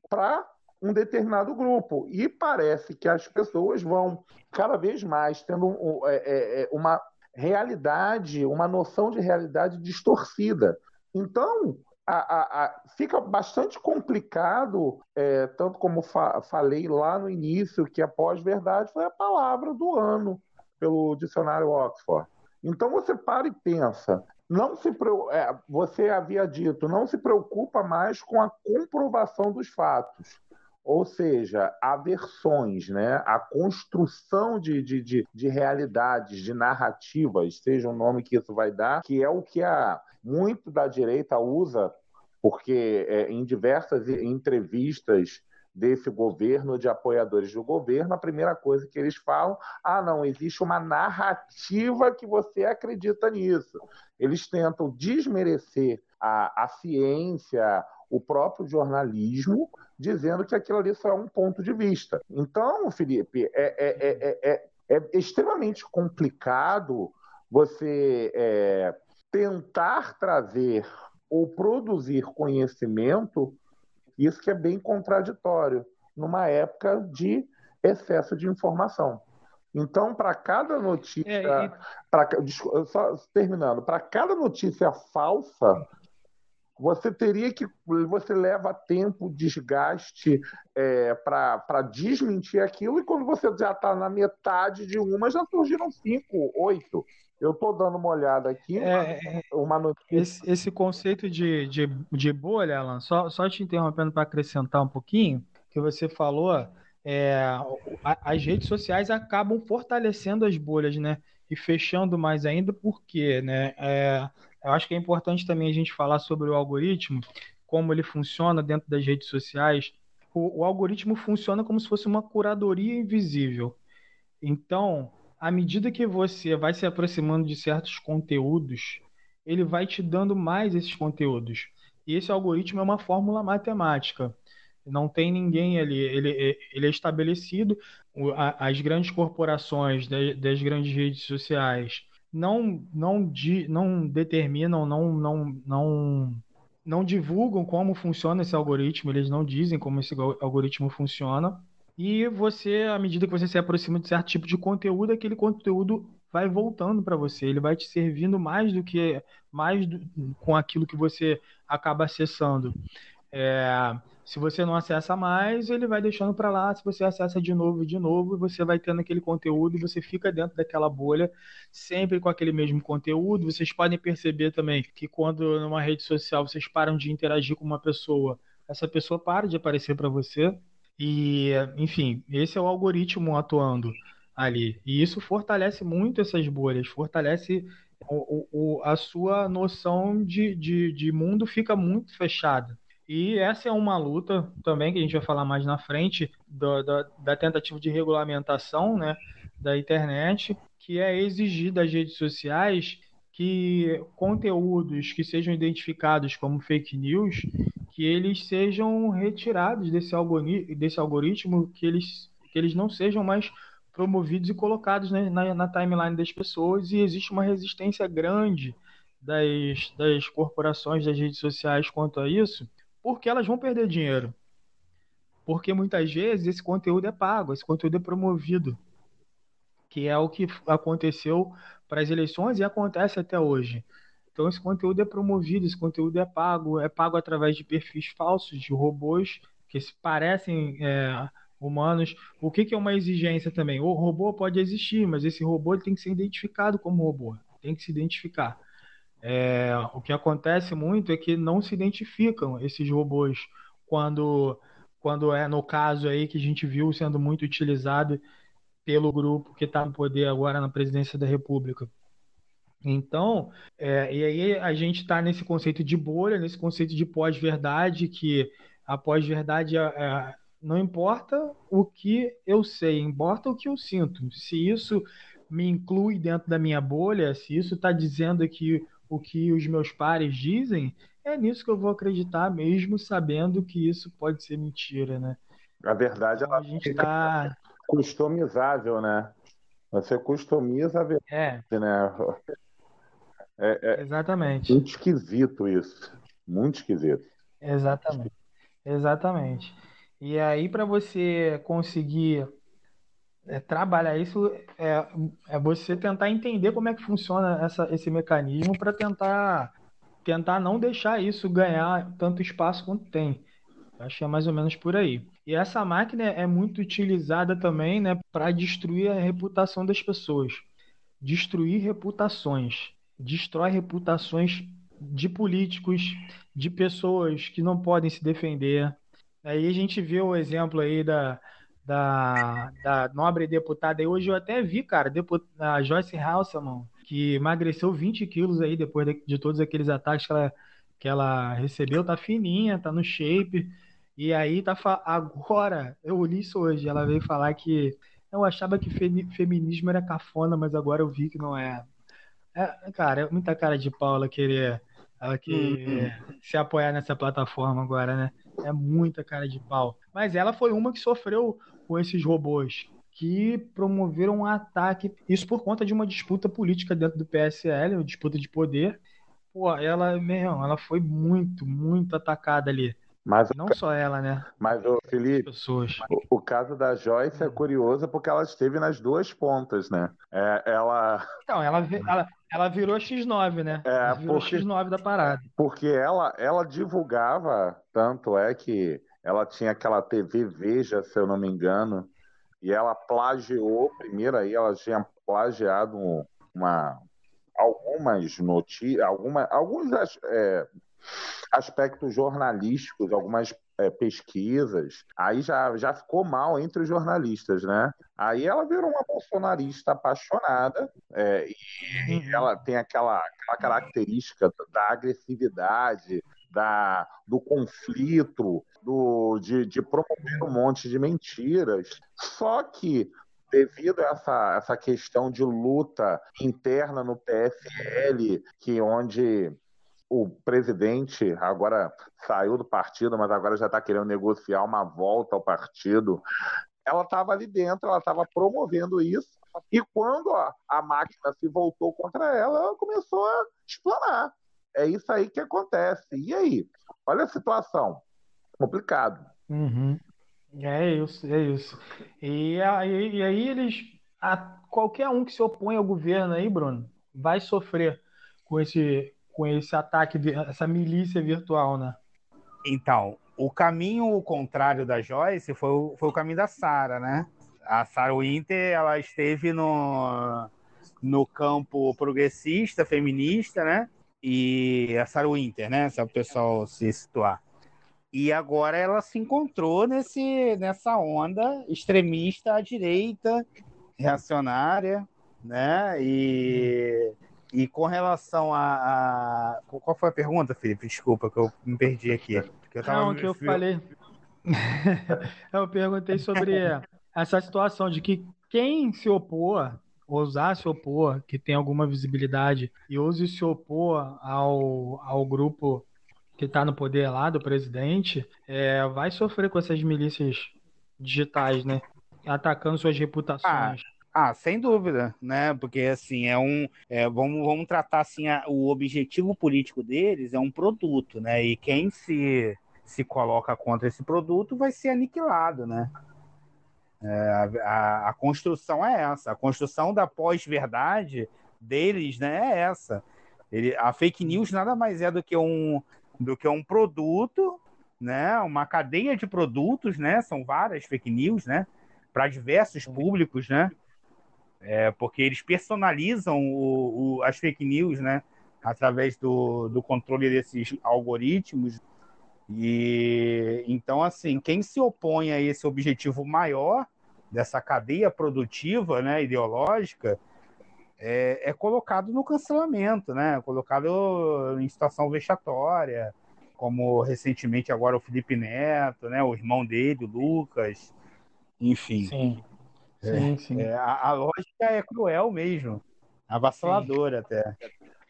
[SPEAKER 3] para um determinado grupo. E parece que as pessoas vão cada vez mais tendo um, é, é, é, uma realidade, uma noção de realidade distorcida. Então, a, a, fica bastante complicado, é, tanto como fa falei lá no início, que a pós-verdade foi a palavra do ano pelo dicionário Oxford. Então você para e pensa, não se é, você havia dito, não se preocupa mais com a comprovação dos fatos. Ou seja, há versões, né? a construção de, de, de, de realidades, de narrativas, seja o nome que isso vai dar, que é o que a, muito da direita usa, porque é, em diversas entrevistas desse governo, de apoiadores do governo, a primeira coisa que eles falam, ah, não, existe uma narrativa que você acredita nisso. Eles tentam desmerecer a, a ciência, o próprio jornalismo, dizendo que aquilo ali só é um ponto de vista. Então, Felipe, é, é, é, é extremamente complicado você tentar trazer ou produzir conhecimento, isso que é bem contraditório, numa época de excesso de informação. Então, para cada notícia, é, e... pra, só terminando, para cada notícia falsa, você teria que. Você leva tempo, desgaste é, para desmentir aquilo, e quando você já está na metade de uma, já surgiram cinco, oito. Eu estou dando uma olhada aqui, é, é, uma notícia.
[SPEAKER 1] Esse, esse conceito de, de, de, bolha, Alan, só, só te interrompendo para acrescentar um pouquinho, que você falou, é, as redes sociais acabam fortalecendo as bolhas, né? E fechando mais ainda, porque, né? É, eu acho que é importante também a gente falar sobre o algoritmo, como ele funciona dentro das redes sociais. O, o algoritmo funciona como se fosse uma curadoria invisível. Então, à medida que você vai se aproximando de certos conteúdos, ele vai te dando mais esses conteúdos. E esse algoritmo é uma fórmula matemática. Não tem ninguém ali, ele, ele é estabelecido. As grandes corporações das grandes redes sociais não não não determinam, não não não não divulgam como funciona esse algoritmo, eles não dizem como esse algoritmo funciona. E você, à medida que você se aproxima de certo tipo de conteúdo, aquele conteúdo vai voltando para você, ele vai te servindo mais do que mais do, com aquilo que você acaba acessando. É, se você não acessa mais, ele vai deixando para lá. Se você acessa de novo e de novo, você vai tendo aquele conteúdo e você fica dentro daquela bolha, sempre com aquele mesmo conteúdo. Vocês podem perceber também que quando numa rede social vocês param de interagir com uma pessoa, essa pessoa para de aparecer para você. E, enfim, esse é o algoritmo atuando ali. E isso fortalece muito essas bolhas, fortalece o, o, a sua noção de, de, de mundo fica muito fechada. E essa é uma luta também que a gente vai falar mais na frente da, da, da tentativa de regulamentação né, da internet, que é exigir das redes sociais que conteúdos que sejam identificados como fake news, que eles sejam retirados desse, desse algoritmo, que eles, que eles não sejam mais promovidos e colocados né, na, na timeline das pessoas, e existe uma resistência grande das, das corporações, das redes sociais quanto a isso, porque elas vão perder dinheiro. Porque muitas vezes esse conteúdo é pago, esse conteúdo é promovido. Que é o que aconteceu para as eleições e acontece até hoje. Então esse conteúdo é promovido, esse conteúdo é pago, é pago através de perfis falsos, de robôs que se parecem é, humanos. O que, que, é uma exigência também? O robô pode existir, mas esse robô tem que ser identificado como robô, tem que se identificar. É, o que acontece muito é que não se identificam esses robôs quando, quando é no caso aí que a gente viu sendo muito utilizado pelo grupo que está no poder agora na presidência da República. Então, é, e aí a gente está nesse conceito de bolha, nesse conceito de pós-verdade, que a pós-verdade é, é, não importa o que eu sei, importa o que eu sinto. Se isso me inclui dentro da minha bolha, se isso está dizendo que o que os meus pares dizem, é nisso que eu vou acreditar, mesmo sabendo que isso pode ser mentira, né?
[SPEAKER 3] A verdade então, ela a gente tá customizável, né? Você customiza a verdade, é. né?
[SPEAKER 1] É, é Exatamente.
[SPEAKER 3] Muito esquisito isso. Muito esquisito.
[SPEAKER 1] Exatamente. Exatamente. E aí, para você conseguir é, trabalhar isso, é, é você tentar entender como é que funciona essa, esse mecanismo para tentar, tentar não deixar isso ganhar tanto espaço quanto tem. Acho que é mais ou menos por aí. E essa máquina é muito utilizada também né, para destruir a reputação das pessoas. Destruir reputações. Destrói reputações de políticos, de pessoas que não podem se defender. Aí a gente vê o exemplo aí da, da, da nobre deputada. E hoje eu até vi, cara, a Joyce Halseman, que emagreceu 20 quilos aí depois de, de, todos aqueles ataques que ela, que ela recebeu. Tá fininha, tá no shape. E aí tá agora, eu li isso hoje, ela veio falar que eu achava que feminismo era cafona, mas agora eu vi que não é. é cara, é muita cara de pau ela querer, ela querer uhum. se apoiar nessa plataforma agora, né? É muita cara de pau. Mas ela foi uma que sofreu com esses robôs que promoveram um ataque, isso por conta de uma disputa política dentro do PSL, uma disputa de poder. Pô, ela, meu, ela foi muito, muito atacada ali. Mas não só ela, né?
[SPEAKER 3] Mas o Felipe, o, o, caso da Joyce é curioso porque ela esteve nas duas pontas, né? É, ela.
[SPEAKER 1] Então, ela, ela, ela virou X9, né? É, ela virou porque, X9 da parada.
[SPEAKER 3] Porque ela, ela divulgava, tanto é que ela tinha aquela TV Veja, se eu não me engano, e ela plagiou, primeiro aí ela tinha plagiado uma, algumas notícias, alguma, alguns é, aspectos jornalísticos, algumas é, pesquisas, aí já, já ficou mal entre os jornalistas, né? Aí ela virou uma bolsonarista apaixonada é, e uhum. ela tem aquela, aquela característica da agressividade, da, do conflito, do, de, de promover um monte de mentiras. Só que devido a essa, essa questão de luta interna no PFL, que onde o presidente agora saiu do partido, mas agora já está querendo negociar uma volta ao partido. Ela estava ali dentro, ela estava promovendo isso, e quando a, a, máquina se voltou contra ela, ela começou a explanar. É isso aí que acontece. E aí? Olha a situação. Complicado.
[SPEAKER 1] Uhum. É isso, é isso. E aí, e aí eles. A, qualquer um que se opõe ao governo aí, Bruno, vai sofrer com esse, com esse ataque, essa milícia virtual, né?
[SPEAKER 2] Então, o caminho contrário da Joyce foi o, foi o caminho da Sara, né? A Sara Winter, ela esteve no, no campo progressista, feminista, né? E a Sarah Winter, né? Se o pessoal se situar. E agora ela se encontrou nesse, nessa onda extremista à direita, reacionária, né? E e com relação a, a, Qual foi a pergunta, Felipe? Desculpa, que eu me perdi aqui.
[SPEAKER 1] Eu tava... Não, que eu falei. eu perguntei sobre essa situação de que quem se opor, ousar se opor, que tem alguma visibilidade, e ouse se opor ao, ao grupo que está no poder lá, do presidente, é, vai sofrer com essas milícias digitais, né? Atacando suas reputações.
[SPEAKER 2] Ah. Ah, sem dúvida, né? Porque assim é um, é, vamos, vamos tratar assim a, o objetivo político deles é um produto, né? E quem se se coloca contra esse produto vai ser aniquilado, né? É, a, a, construção é essa, a construção da pós-verdade deles, né? É essa. Ele, a fake news nada mais é do que um do que um produto, né? Uma cadeia de produtos, né? São várias fake news, né? Para diversos públicos, né? É, porque eles personalizam o, o, as fake news, né? Através do, do controle desses algoritmos. E então, assim, quem se opõe a esse objetivo maior dessa cadeia produtiva, né, ideológica, é, é colocado no cancelamento, né? Colocado em situação vexatória, como recentemente agora o Felipe Neto, né? O irmão dele, o Lucas, enfim.
[SPEAKER 1] Sim. Sim, sim.
[SPEAKER 2] É, a, a, lógica é cruel mesmo. Avassaladora sim. até.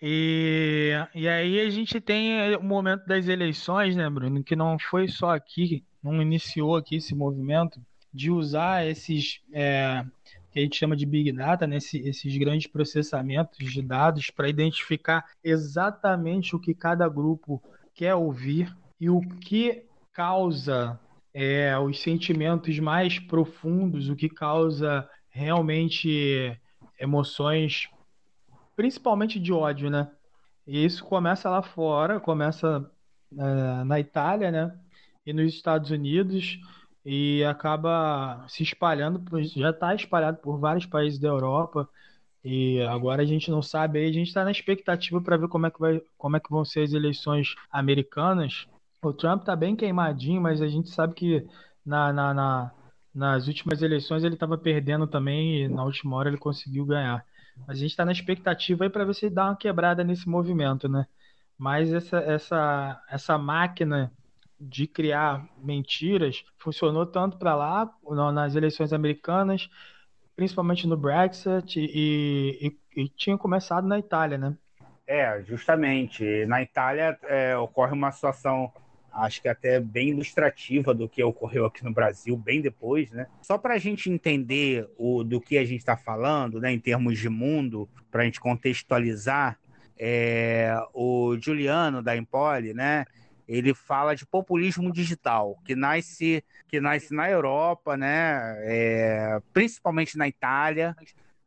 [SPEAKER 1] E, e aí a gente tem o momento das eleições, né, Bruno? Que não foi só aqui, não iniciou aqui esse movimento de usar esses é, que a gente chama de Big Data, né, esses, esses grandes processamentos de dados para identificar exatamente o que cada grupo quer ouvir e o que causa é, os sentimentos mais profundos, o que causa realmente emoções, principalmente de ódio, né? E isso começa lá fora, começa é, na Itália, né? E nos Estados Unidos e acaba se espalhando, já está espalhado por vários países da Europa. E agora a gente não sabe aí, a gente está na expectativa para ver como é, que vai, como é que vão ser as eleições americanas. O Trump está bem queimadinho, mas a gente sabe que na, na, na nas últimas eleições ele estava perdendo também e na última hora ele conseguiu ganhar. Mas a gente está na expectativa aí para ver se dá uma quebrada nesse movimento, né? Mas essa, essa, essa máquina de criar mentiras funcionou tanto para lá, nas eleições americanas, principalmente no Brexit, e, e, e, tinha começado na Itália, né?
[SPEAKER 2] É, justamente. Na Itália é, ocorre uma situação acho que até bem ilustrativa do que ocorreu aqui no Brasil, bem depois, né? Só para a gente entender o, do que a gente está falando, né, em termos de mundo, para a gente contextualizar, é, o Juliano da Empoli, né? Ele fala de populismo digital, que nasce, que nasce na Europa, né? É, principalmente na Itália,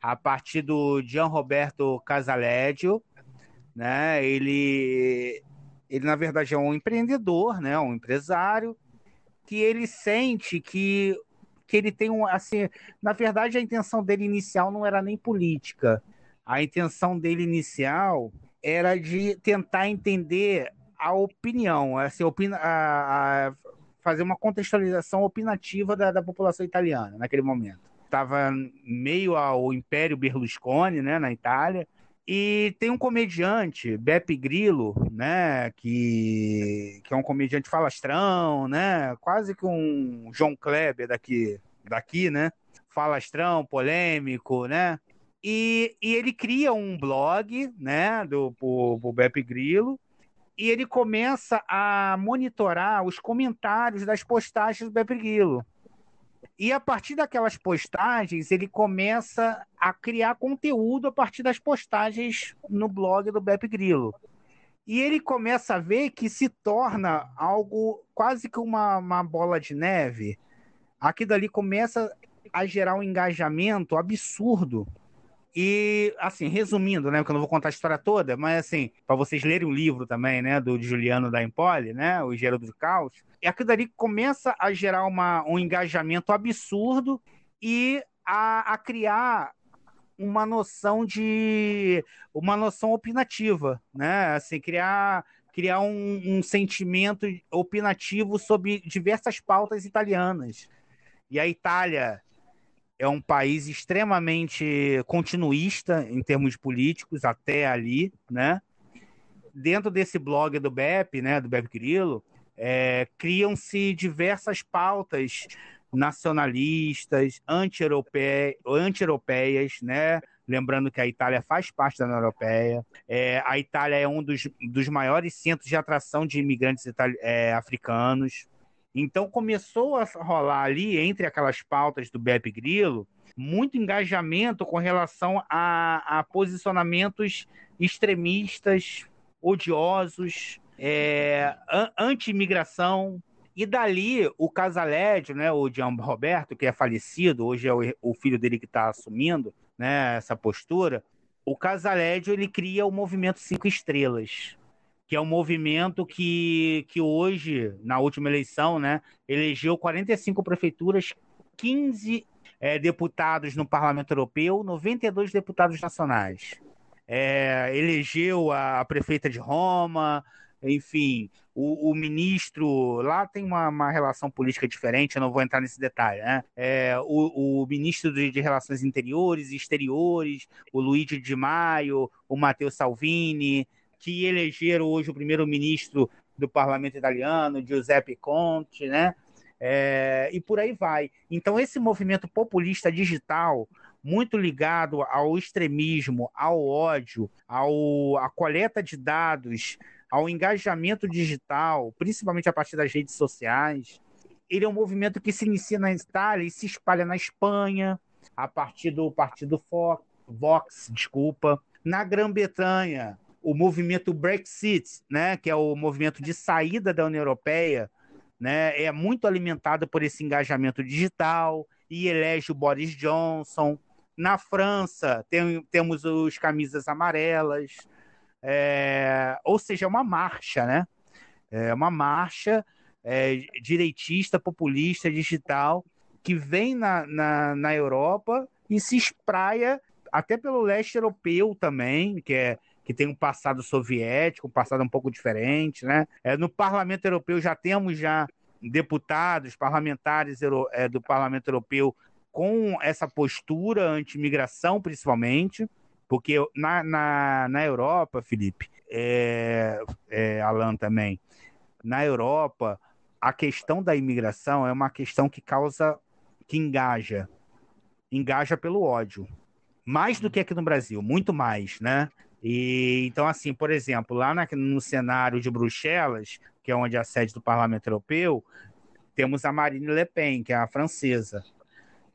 [SPEAKER 2] a partir do Gian Roberto Casaleggio, né? Ele ele, na verdade, é um empreendedor, né? um empresário, que ele sente que, que ele tem um. Assim, na verdade, a intenção dele inicial não era nem política. A intenção dele inicial era de tentar entender a opinião, assim, opina, a, a fazer uma contextualização opinativa da, da população italiana naquele momento. Estava meio ao Império Berlusconi, né, na Itália, e tem um comediante, Beppe Grillo, né, que, que é um comediante falastrão, né, quase que um João Kleber daqui, daqui, né, falastrão, polêmico, né, e, e ele cria um blog, né, do pro, pro Beppe Grillo, e ele começa a monitorar os comentários das postagens do Beppe Grillo. E a partir daquelas postagens, ele começa a criar conteúdo a partir das postagens no blog do Beppe Grillo. E ele começa a ver que se torna algo quase que uma, uma bola de neve. Aquilo ali começa a gerar um engajamento absurdo e, assim, resumindo, né, porque eu não vou contar a história toda, mas, assim, para vocês lerem o livro também, né, do Juliano da Empoli, né, o Engenheiro do Caos, e aquilo dali começa a gerar uma, um engajamento absurdo e a, a criar uma noção de uma noção opinativa, né? Assim, criar criar um, um, sentimento opinativo sobre diversas pautas italianas. E a Itália é um país extremamente continuista em termos políticos até ali, né? Dentro desse blog do BEP, né, do BEP Grillo, é, criam-se diversas pautas nacionalistas, anti-europeias, anti né? Lembrando que a Itália faz parte da União Europeia. É, a Itália é um dos, dos maiores centros de atração de imigrantes é, africanos. Então começou a rolar ali, entre aquelas pautas do Beppe Grillo, muito engajamento com relação a, a posicionamentos extremistas, odiosos, é, anti-imigração. E dali o Casalédio, né, o Gian Roberto, que é falecido, hoje é o, o filho dele que está assumindo né, essa postura, o Casalédio ele cria o movimento Cinco Estrelas, que é um movimento que, que hoje, na última eleição, né, elegeu 45 prefeituras, 15 é, deputados no Parlamento Europeu, 92 deputados nacionais. É, elegeu a, a, prefeita de Roma, enfim, o, o ministro. Lá tem uma, uma, relação política diferente, eu não vou entrar nesse detalhe, né? É, o, o, ministro de, de, Relações Interiores e Exteriores, o Luigi Di Maio, o Matteo Salvini, que elegeram hoje o primeiro-ministro do parlamento italiano, Giuseppe Conte, né? É, e por aí vai. Então, esse movimento populista digital muito ligado ao extremismo, ao ódio, ao, à coleta de dados, ao engajamento digital, principalmente a partir das redes sociais. Ele é um movimento que se inicia na Itália e se espalha na Espanha, a partir do partido Vox, desculpa. Na Grã-Bretanha, o movimento Brexit, né, que é o movimento de saída da União Europeia, né, é muito alimentado por esse engajamento digital e elege o Boris Johnson. Na França, tem, temos os camisas amarelas, é, ou seja, é uma marcha, né? É uma marcha é, direitista, populista, digital, que vem na, na, na Europa e se espraia até pelo leste europeu também, que é que tem um passado soviético, um passado um pouco diferente, né? É, no Parlamento Europeu já temos já deputados, parlamentares é, do Parlamento Europeu com essa postura anti-imigração, principalmente, porque na, na, na Europa, Felipe, é, é, Alan também, na Europa, a questão da imigração é uma questão que causa, que engaja, engaja pelo ódio, mais do que aqui no Brasil, muito mais, né? E então, assim, por exemplo, lá na, no cenário de Bruxelas, que é onde é a sede do Parlamento Europeu, temos a Marine Le Pen, que é a francesa,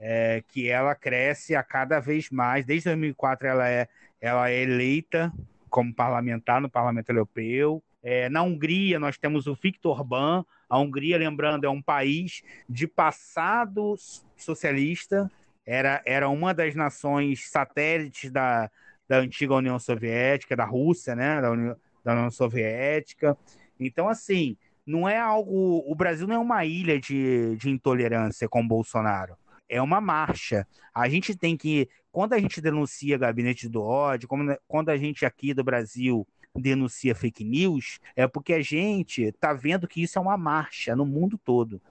[SPEAKER 2] é, que ela cresce a cada vez mais. Desde 2004 ela é, ela é eleita como parlamentar no Parlamento Europeu. É, na Hungria nós temos o Viktor Orbán. A Hungria, lembrando, é um país de passado socialista. Era, era uma das nações satélites da, da antiga União Soviética, da Rússia, né? Da União, da União Soviética. Então, assim, não é algo. O Brasil não é uma ilha de, de intolerância com Bolsonaro. É uma marcha. A gente tem que. Quando a gente denuncia gabinete do ódio, quando a gente aqui do Brasil denuncia fake news, é porque a gente está vendo que isso é uma marcha no mundo todo.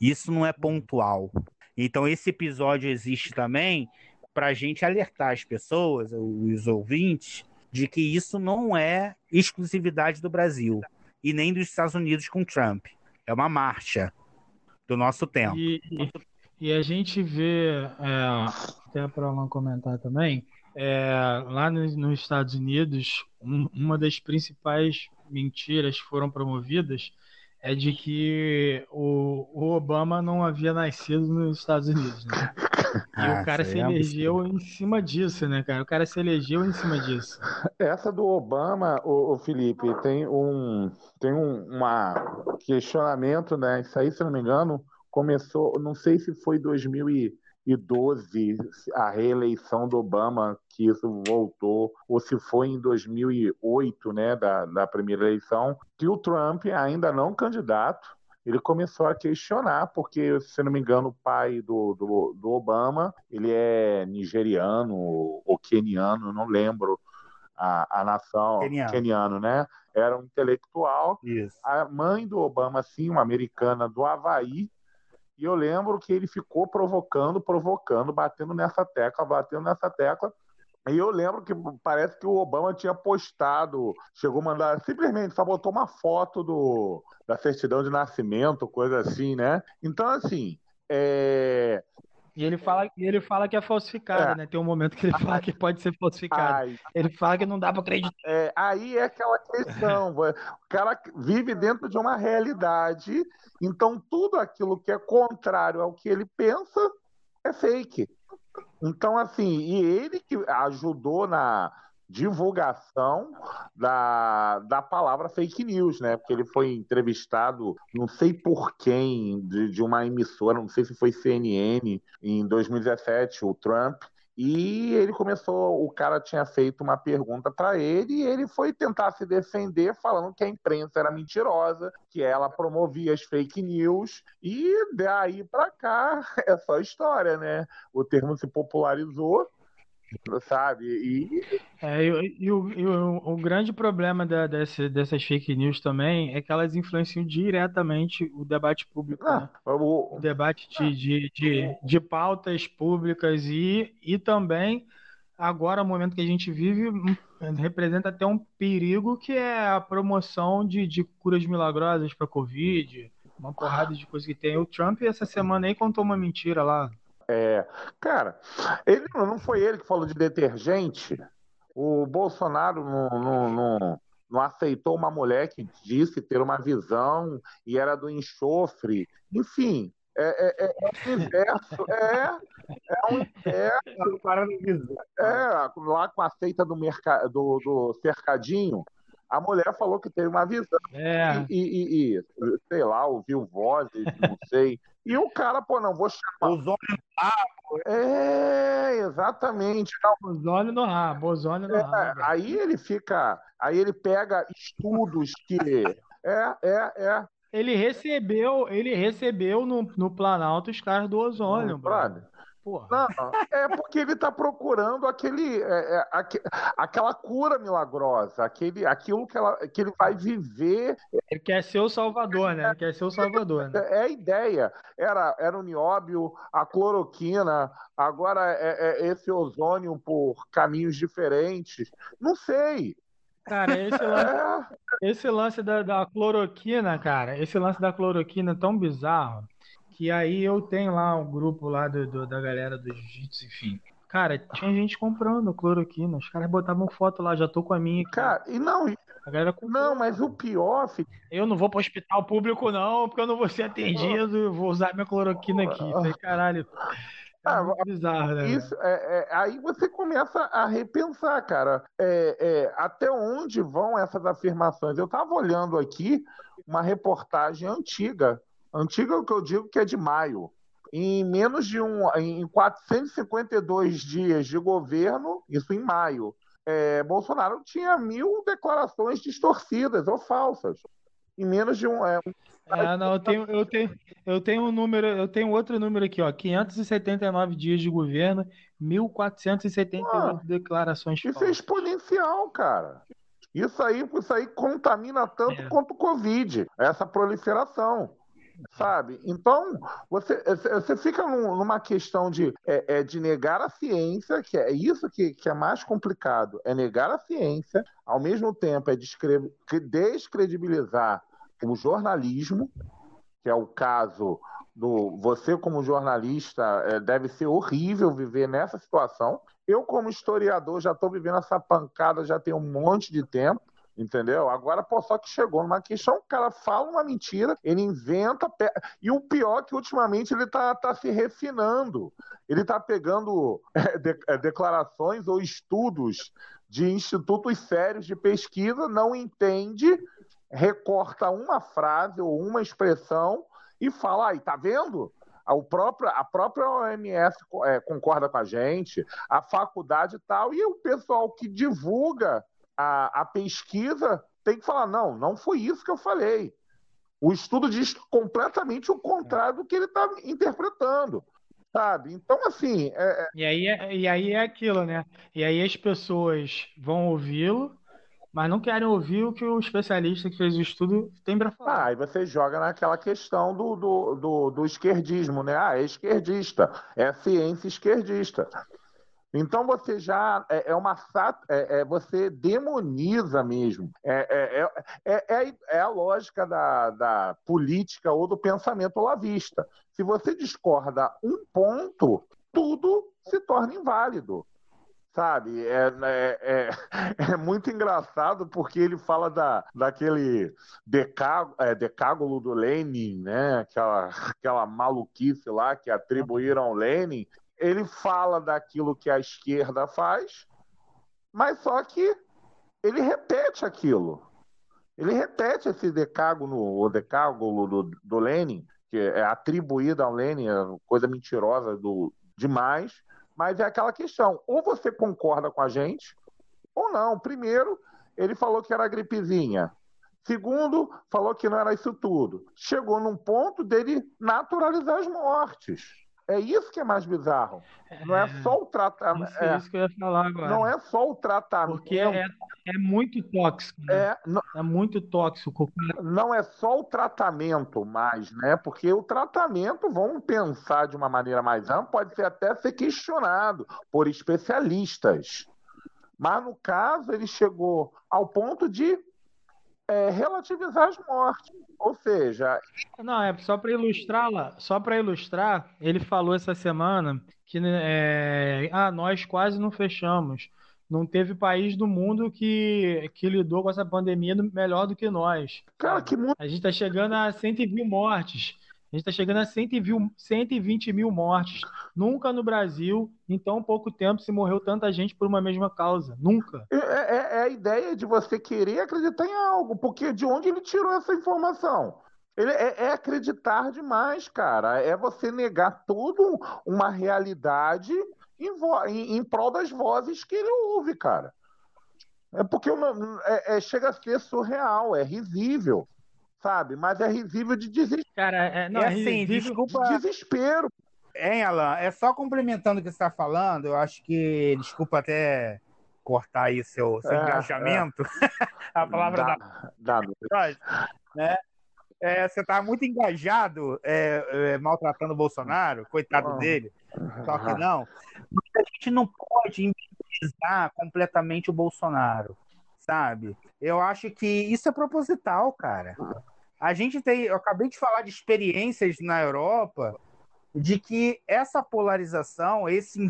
[SPEAKER 2] Isso não é pontual. Então, esse episódio existe também para a gente alertar as pessoas, os ouvintes, de que isso não é exclusividade do Brasil e nem dos Estados Unidos com Trump. É uma marcha do nosso tempo.
[SPEAKER 1] E, e, a gente vê, é, até para não comentar também, é, lá nos, Estados Unidos, um, uma das principais mentiras foram promovidas é de que o, o Obama não havia nascido nos Estados Unidos, né? E ah, o cara se é elegeu em cima disso, né, cara? O cara se elegeu em cima disso.
[SPEAKER 3] Essa do Obama, o, o Felipe, tem um tem um uma questionamento, né? Isso aí, se não me engano, começou, não sei se foi 2012 a reeleição do Obama que isso voltou, ou se foi em 2008, né, da, da primeira eleição, que o Trump ainda não candidato ele começou a questionar, porque, se não me engano, o pai do, do, do Obama, ele é nigeriano ou queniano, não lembro a, a nação,
[SPEAKER 2] keniano.
[SPEAKER 3] keniano, né? Era um intelectual.
[SPEAKER 2] Isso.
[SPEAKER 3] A mãe do Obama, sim, uma americana do Havaí, e eu lembro que ele ficou provocando, provocando, batendo nessa tecla, batendo nessa tecla, e eu lembro que parece que o Obama tinha postado, chegou a mandar, simplesmente só botou uma foto do, da certidão de nascimento, coisa assim, né? Então, assim, é,
[SPEAKER 1] e ele fala, ele fala que é falsificada, é. né? Tem um momento que ele fala que pode ser falsificada. Ele fala que não dá para acreditar.
[SPEAKER 3] É, aí é aquela questão. o cara vive dentro de uma realidade, então tudo aquilo que é contrário ao que ele pensa é fake. Então, assim, e ele que ajudou na divulgação da, da palavra fake news, né? Porque ele foi entrevistado, não sei por quem, de, de uma emissora, não sei se foi CNN, em 2017, o Trump, e ele começou, o cara tinha feito uma pergunta para ele e ele foi tentar se defender falando que a imprensa era mentirosa, que ela promovia as fake news e daí para cá é só história, né? O termo se popularizou sabe? E,
[SPEAKER 1] é, e, e, o, e o, o, grande problema da, dessas fake news também é que elas influenciam diretamente o debate público, ah, né? o... o... debate de, de, de, de, pautas públicas e, e também agora o momento que a gente vive hum, representa até um perigo que é a promoção de, de curas milagrosas para Covid, uma porrada de coisa que tem. O Trump essa semana aí contou uma mentira lá
[SPEAKER 3] É, cara, ele não foi ele que falou de detergente. O Bolsonaro não, não, aceitou uma mulher que disse ter uma visão e era do enxofre. Enfim, é, é, é, um universo, é, é um universo. É, lá com a seita do, merca, do, do cercadinho, a mulher falou que teve uma visão.
[SPEAKER 1] É.
[SPEAKER 3] E, e, e, sei lá, ouviu vozes, não sei. E o cara, pô, não, vou chamar.
[SPEAKER 2] Os olhos no rabo.
[SPEAKER 3] É, exatamente. Não.
[SPEAKER 1] Ozônio no rabo, ozônio no
[SPEAKER 3] É,
[SPEAKER 1] rabo.
[SPEAKER 3] aí ele fica. Aí ele pega estudos que. É, é, é.
[SPEAKER 1] Ele recebeu, ele recebeu no, no Planalto os caras do ozônio, brother.
[SPEAKER 3] brother.
[SPEAKER 1] Porra.
[SPEAKER 3] Não, é porque ele está procurando aquele, é, é, aque- aquela cura milagrosa, aquele, aquilo que, ela, que ele vai viver.
[SPEAKER 1] Ele quer ser o salvador, né? Ele quer ser o salvador, né?
[SPEAKER 3] É, a ideia. Era, era o nióbio, a cloroquina, agora é, é esse ozônio por caminhos diferentes. Não sei.
[SPEAKER 1] Cara, esse lance,
[SPEAKER 3] É,
[SPEAKER 1] esse lance da, da cloroquina, cara, esse lance da cloroquina é tão bizarro que aí eu tenho lá um grupo lá do, do- da galera do jiu-jitsu, enfim. Cara, tinha gente comprando cloroquina. Os caras botavam foto lá, já tô com a minha aqui.
[SPEAKER 3] cara, e não,
[SPEAKER 1] A galera comprou.
[SPEAKER 3] não, mas o pior, fi-
[SPEAKER 1] Eu não vou para hospital público, não, porque eu não vou ser atendido. eu Vou usar minha cloroquina aqui. Falei, caralho. É
[SPEAKER 3] Ah,
[SPEAKER 1] muito bizarro, né?
[SPEAKER 3] Isso, é, é, aí você começa a repensar, cara, é, é, até onde vão essas afirmações. Eu estava olhando aqui uma reportagem antiga, antiga o que eu digo que é de maio. Em menos de um, em 452 dias de governo, isso em maio, é, Bolsonaro tinha mil declarações distorcidas ou falsas. Em menos de um, é,
[SPEAKER 1] É, não, eu tenho, eu tenho, eu tenho um número, eu tenho outro número aqui, ó, 579 dias de governo, 1478
[SPEAKER 3] Ah,
[SPEAKER 1] declarações
[SPEAKER 3] Isso é
[SPEAKER 1] falsas.
[SPEAKER 3] exponencial, cara. Isso aí, isso aí contamina tanto
[SPEAKER 1] É.
[SPEAKER 3] quanto o Covid, essa proliferação. Sabe? Então, você, você fica num- numa questão de, é, é de negar a ciência, que é isso que, que é mais complicado, é negar a ciência, ao mesmo tempo é descre- descredibilizar o jornalismo, que é o caso do você como jornalista é, deve ser horrível viver nessa situação. Eu como historiador já estou vivendo essa pancada já tem um monte de tempo. Entendeu? Agora, pô, só que chegou numa questão, o cara fala uma mentira, ele inventa, e o pior é que ultimamente ele tá, tá se refinando. Ele tá pegando é, de- é, declarações ou estudos de institutos sérios de pesquisa, não entende, recorta uma frase ou uma expressão e fala, aí, tá vendo? O próprio, a própria OMS é, concorda com a gente, a faculdade e tal, e o pessoal que divulga a, a pesquisa tem que falar: não, não foi isso que eu falei. O estudo diz completamente o contrário do que ele está interpretando. Sabe? Então, assim, é,
[SPEAKER 1] E aí, é- e aí é aquilo, né? E aí as pessoas vão ouvi-lo, mas não querem ouvir o que o especialista que fez o estudo tem para
[SPEAKER 3] Ah,
[SPEAKER 1] falar.
[SPEAKER 3] aí você joga naquela questão do, do, do, do esquerdismo, né? Ah, é esquerdista, é ciência esquerdista. Então você já é, é uma é, é- você demoniza mesmo. É, é, é, é, é- a lógica da, da política ou do pensamento olavista. Se você discorda um ponto, tudo se torna inválido. Sabe, é, é, é, é muito engraçado porque ele fala da, daquele é, decágolo do Lenin, né? Aquela, aquela maluquice lá que atribuíram ao Lenin. Ele fala daquilo que a esquerda faz, mas só que ele repete aquilo. Ele repete esse decágono, o do, do Lenin, que é atribuído ao Lenin, é coisa mentirosa do, demais, mas é aquela questão: ou você concorda com a gente, ou não. Primeiro, ele falou que era gripezinha. Segundo, falou que não era isso tudo. Chegou num ponto dele naturalizar as mortes. É isso que é mais bizarro. Não é só o tratamento.
[SPEAKER 1] Isso, isso que eu ia falar agora.
[SPEAKER 3] Não é só o tratamento.
[SPEAKER 1] Porque é, é muito tóxico, né?
[SPEAKER 3] É, não,
[SPEAKER 1] É muito tóxico.
[SPEAKER 3] não é só o tratamento mais, né? Porque o tratamento, vamos pensar de uma maneira mais ampla, pode ser até ser questionado por especialistas. Mas no caso, ele chegou ao ponto de é, relativizar as mortes. Ou seja.
[SPEAKER 1] Não, é só para ilustrar só para ilustrar, ele falou essa semana que é, ah, nós quase não fechamos. Não teve país do mundo que, que lidou com essa pandemia melhor do que nós.
[SPEAKER 3] Cara, que mundo...
[SPEAKER 1] A gente está chegando a 120 mortes. A gente está chegando a 120 mil mortes. Nunca no Brasil, em tão pouco tempo, se morreu tanta gente por uma mesma causa. Nunca.
[SPEAKER 3] É, é, é, a ideia de você querer acreditar em algo, porque de onde ele tirou essa informação? Ele é, é acreditar demais, cara. É você negar toda uma realidade em, em, em prol das vozes que ele ouve, cara. É porque é, é, chega a ser surreal, é risível sabe? Mas é risível de desespero.
[SPEAKER 1] Cara, é, não, é assim, desculpa.
[SPEAKER 3] De desespero.
[SPEAKER 2] Hein, Alan? É só complementando o que você está falando, eu acho que, desculpa até cortar aí seu, seu é, engajamento, é. a palavra dá, da. Dá, né? É, você está muito engajado é, é, maltratando o Bolsonaro, coitado dele, só que não. a gente não pode inviabilizar completamente o Bolsonaro, sabe? Eu acho que isso é proposital, cara. A gente tem, eu acabei de falar de experiências na Europa de que essa polarização, esse,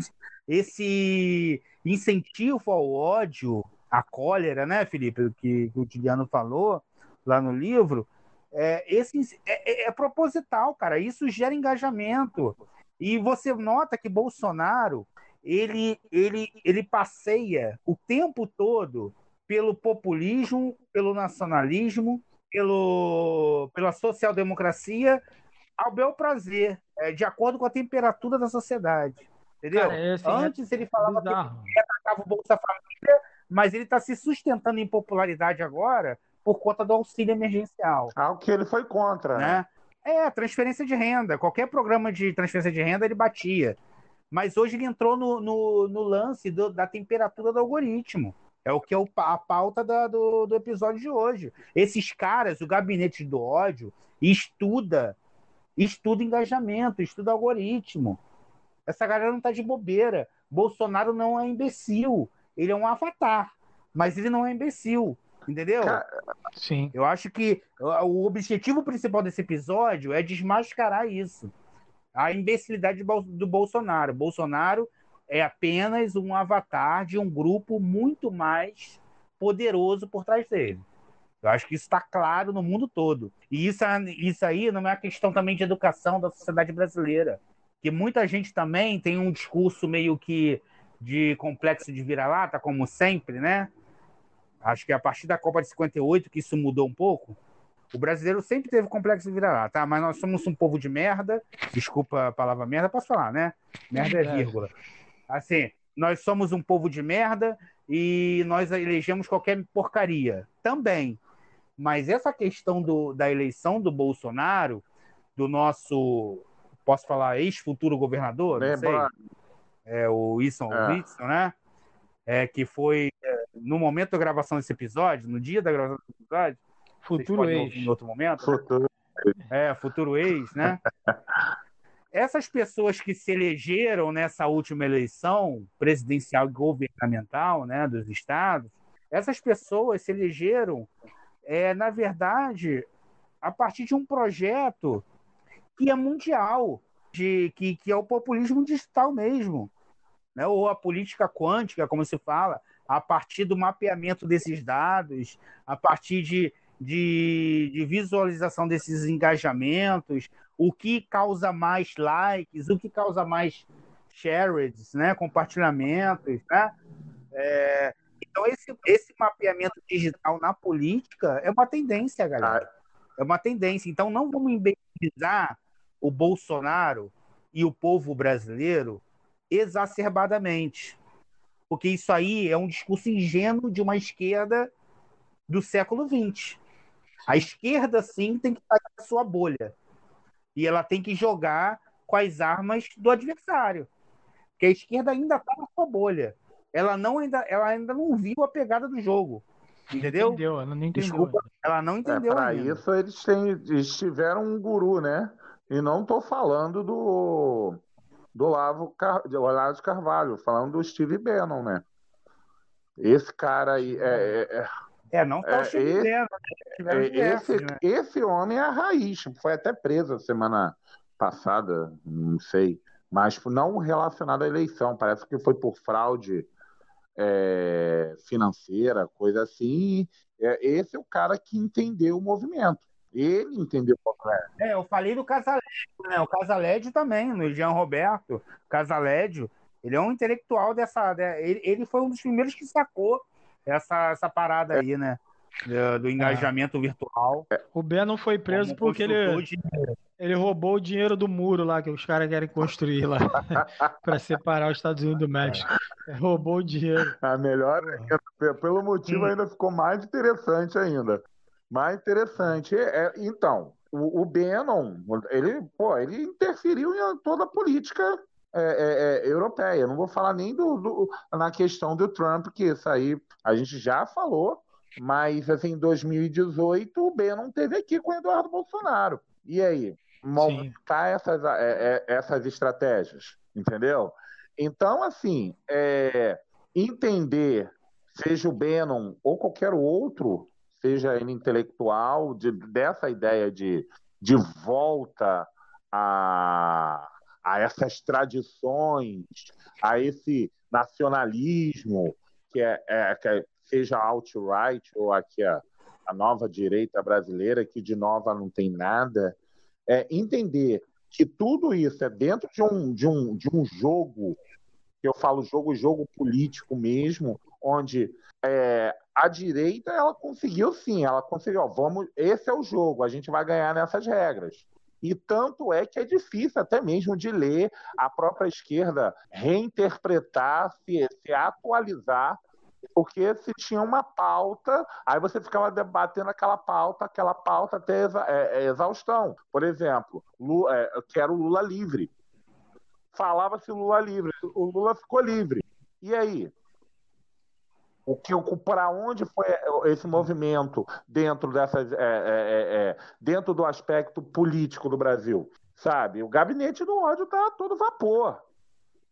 [SPEAKER 2] esse incentivo ao ódio, à cólera, né, Felipe, que, que o Tiliano falou lá no livro, é, esse, é, é, é proposital, cara. Isso gera engajamento. E você nota que Bolsonaro ele, ele, ele passeia o tempo todo pelo populismo, pelo nacionalismo, pelo, pela social-democracia ao bel prazer, é, de acordo com a temperatura da sociedade. Entendeu? Cara, é assim, Antes ele falava bizarro. que ele atacava o Bolsa Família, mas ele está se sustentando em popularidade agora por conta do auxílio emergencial.
[SPEAKER 3] Algo que ele foi contra, né? né?
[SPEAKER 2] É, transferência de renda. Qualquer programa de transferência de renda ele batia. Mas hoje ele entrou no, no, no lance do, da temperatura do algoritmo. É o que é o, a pauta da, do, do episódio de hoje. Esses caras, o gabinete do ódio, estuda, estuda engajamento, estuda algoritmo. Essa galera não tá de bobeira. Bolsonaro não é imbecil. Ele é um avatar, mas ele não é imbecil. Entendeu?
[SPEAKER 1] Sim.
[SPEAKER 2] Eu acho que o objetivo principal desse episódio é desmascarar isso. A imbecilidade do Bolsonaro. Bolsonaro é apenas um avatar de um grupo muito mais poderoso por trás dele. Eu acho que isso está claro no mundo todo. E isso, isso aí não é uma questão também de educação da sociedade brasileira. Que muita gente também tem um discurso meio que de complexo de vira-lata, como sempre, né? Acho que a partir da Copa de 58 que isso mudou um pouco. O brasileiro sempre teve complexo de vira-lata, tá? mas nós somos um povo de merda. Desculpa a palavra merda, posso falar, né? Merda é vírgula. Assim, nós somos um povo de merda e nós elegemos qualquer porcaria. Também. Mas essa questão do, da eleição do Bolsonaro, do nosso, posso falar, ex-futuro governador, não sei, é, o Wilson é. Whitson, né? É, que foi é, no momento da gravação desse episódio, no dia da gravação desse episódio,
[SPEAKER 1] futuro ex.
[SPEAKER 2] Em outro momento.
[SPEAKER 3] Futuro.
[SPEAKER 2] Né? É, futuro ex, né? essas pessoas que se elegeram nessa última eleição presidencial e governamental né, dos estados, essas pessoas se elegeram, é, na verdade, a partir de um projeto que é mundial, de, que, que é o populismo digital mesmo, né, ou a política quântica, como se fala, a partir do mapeamento desses dados, a partir de, de, de visualização desses engajamentos, o que causa mais likes, o que causa mais shares, né, compartilhamentos, né? É, então esse, esse mapeamento digital na política é uma tendência, galera. É uma tendência. Então não vamos embelezar o Bolsonaro e o povo brasileiro exacerbadamente, porque isso aí é um discurso ingênuo de uma esquerda do século XX. A esquerda, sim, tem que sair da sua bolha. E ela tem que jogar com as armas do adversário. Porque a esquerda ainda está na sua bolha. Ela não ainda, ela ainda não viu a pegada do jogo. Entendeu?
[SPEAKER 1] Entendeu, ela não entendeu. Desculpa,
[SPEAKER 2] ela não entendeu.
[SPEAKER 3] É, Para isso eles, têm, eles tiveram um guru, né? E não estou falando do do Olavo, Car... do Olavo de Carvalho, falando do Steve Bannon, né? Esse cara aí é, é, é
[SPEAKER 2] É, não o Steve
[SPEAKER 3] esse,
[SPEAKER 2] Bannon, né?
[SPEAKER 3] esse, né? esse homem é a raiz, foi até preso semana passada, não sei, mas não relacionado à eleição, parece que foi por fraude é, financeira, coisa assim. É, esse é o cara que entendeu o movimento. Ele entendeu o movimento.
[SPEAKER 2] É, eu falei do Casalédio, né? O Casalédio também, no Jean Roberto. Casalédio, ele é um intelectual dessa. Ele, ele foi um dos primeiros que sacou essa, essa parada aí, né? Do, do engajamento é. virtual.
[SPEAKER 1] O não foi preso porque ele, de... ele roubou o dinheiro do muro lá que os caras querem construir lá para separar os Estados Unidos do México. É. Roubou o dinheiro.
[SPEAKER 3] A melhor, pelo motivo, ainda ficou mais interessante ainda. Mais interessante. É, então, o, o Bannon, ele, pô, ele interferiu em toda a política é, é, é, europeia. Não vou falar nem do, do, na questão do Trump, que isso aí a gente já falou, mas assim, em 2018 o B não teve aqui com o Eduardo Bolsonaro. E aí? Montar essas, é, é, essas estratégias, entendeu? Então, assim, é, entender, seja o Bannon ou qualquer outro, seja ele intelectual, de, dessa ideia de, de volta a, a essas tradições, a esse nacionalismo, que é, é que seja alt-right ou aqui a, a nova direita brasileira, que de nova não tem nada, é entender que tudo isso é dentro de um, de um, de um jogo, que eu falo jogo, jogo político mesmo, onde é, a direita ela conseguiu sim, ela conseguiu, ó, vamos, esse é o jogo, a gente vai ganhar nessas regras. E tanto é que é difícil até mesmo de ler a própria esquerda reinterpretar, se, se atualizar, porque se tinha uma pauta, aí você ficava debatendo aquela pauta, aquela pauta até exa, é, é exaustão. Por exemplo, Lula, é, quero Lula livre. Falava-se Lula livre, o Lula ficou livre. E aí? O que para onde foi esse movimento dentro dessas é, é, é, é, dentro do aspecto político do Brasil? Sabe? O gabinete do ódio está todo vapor.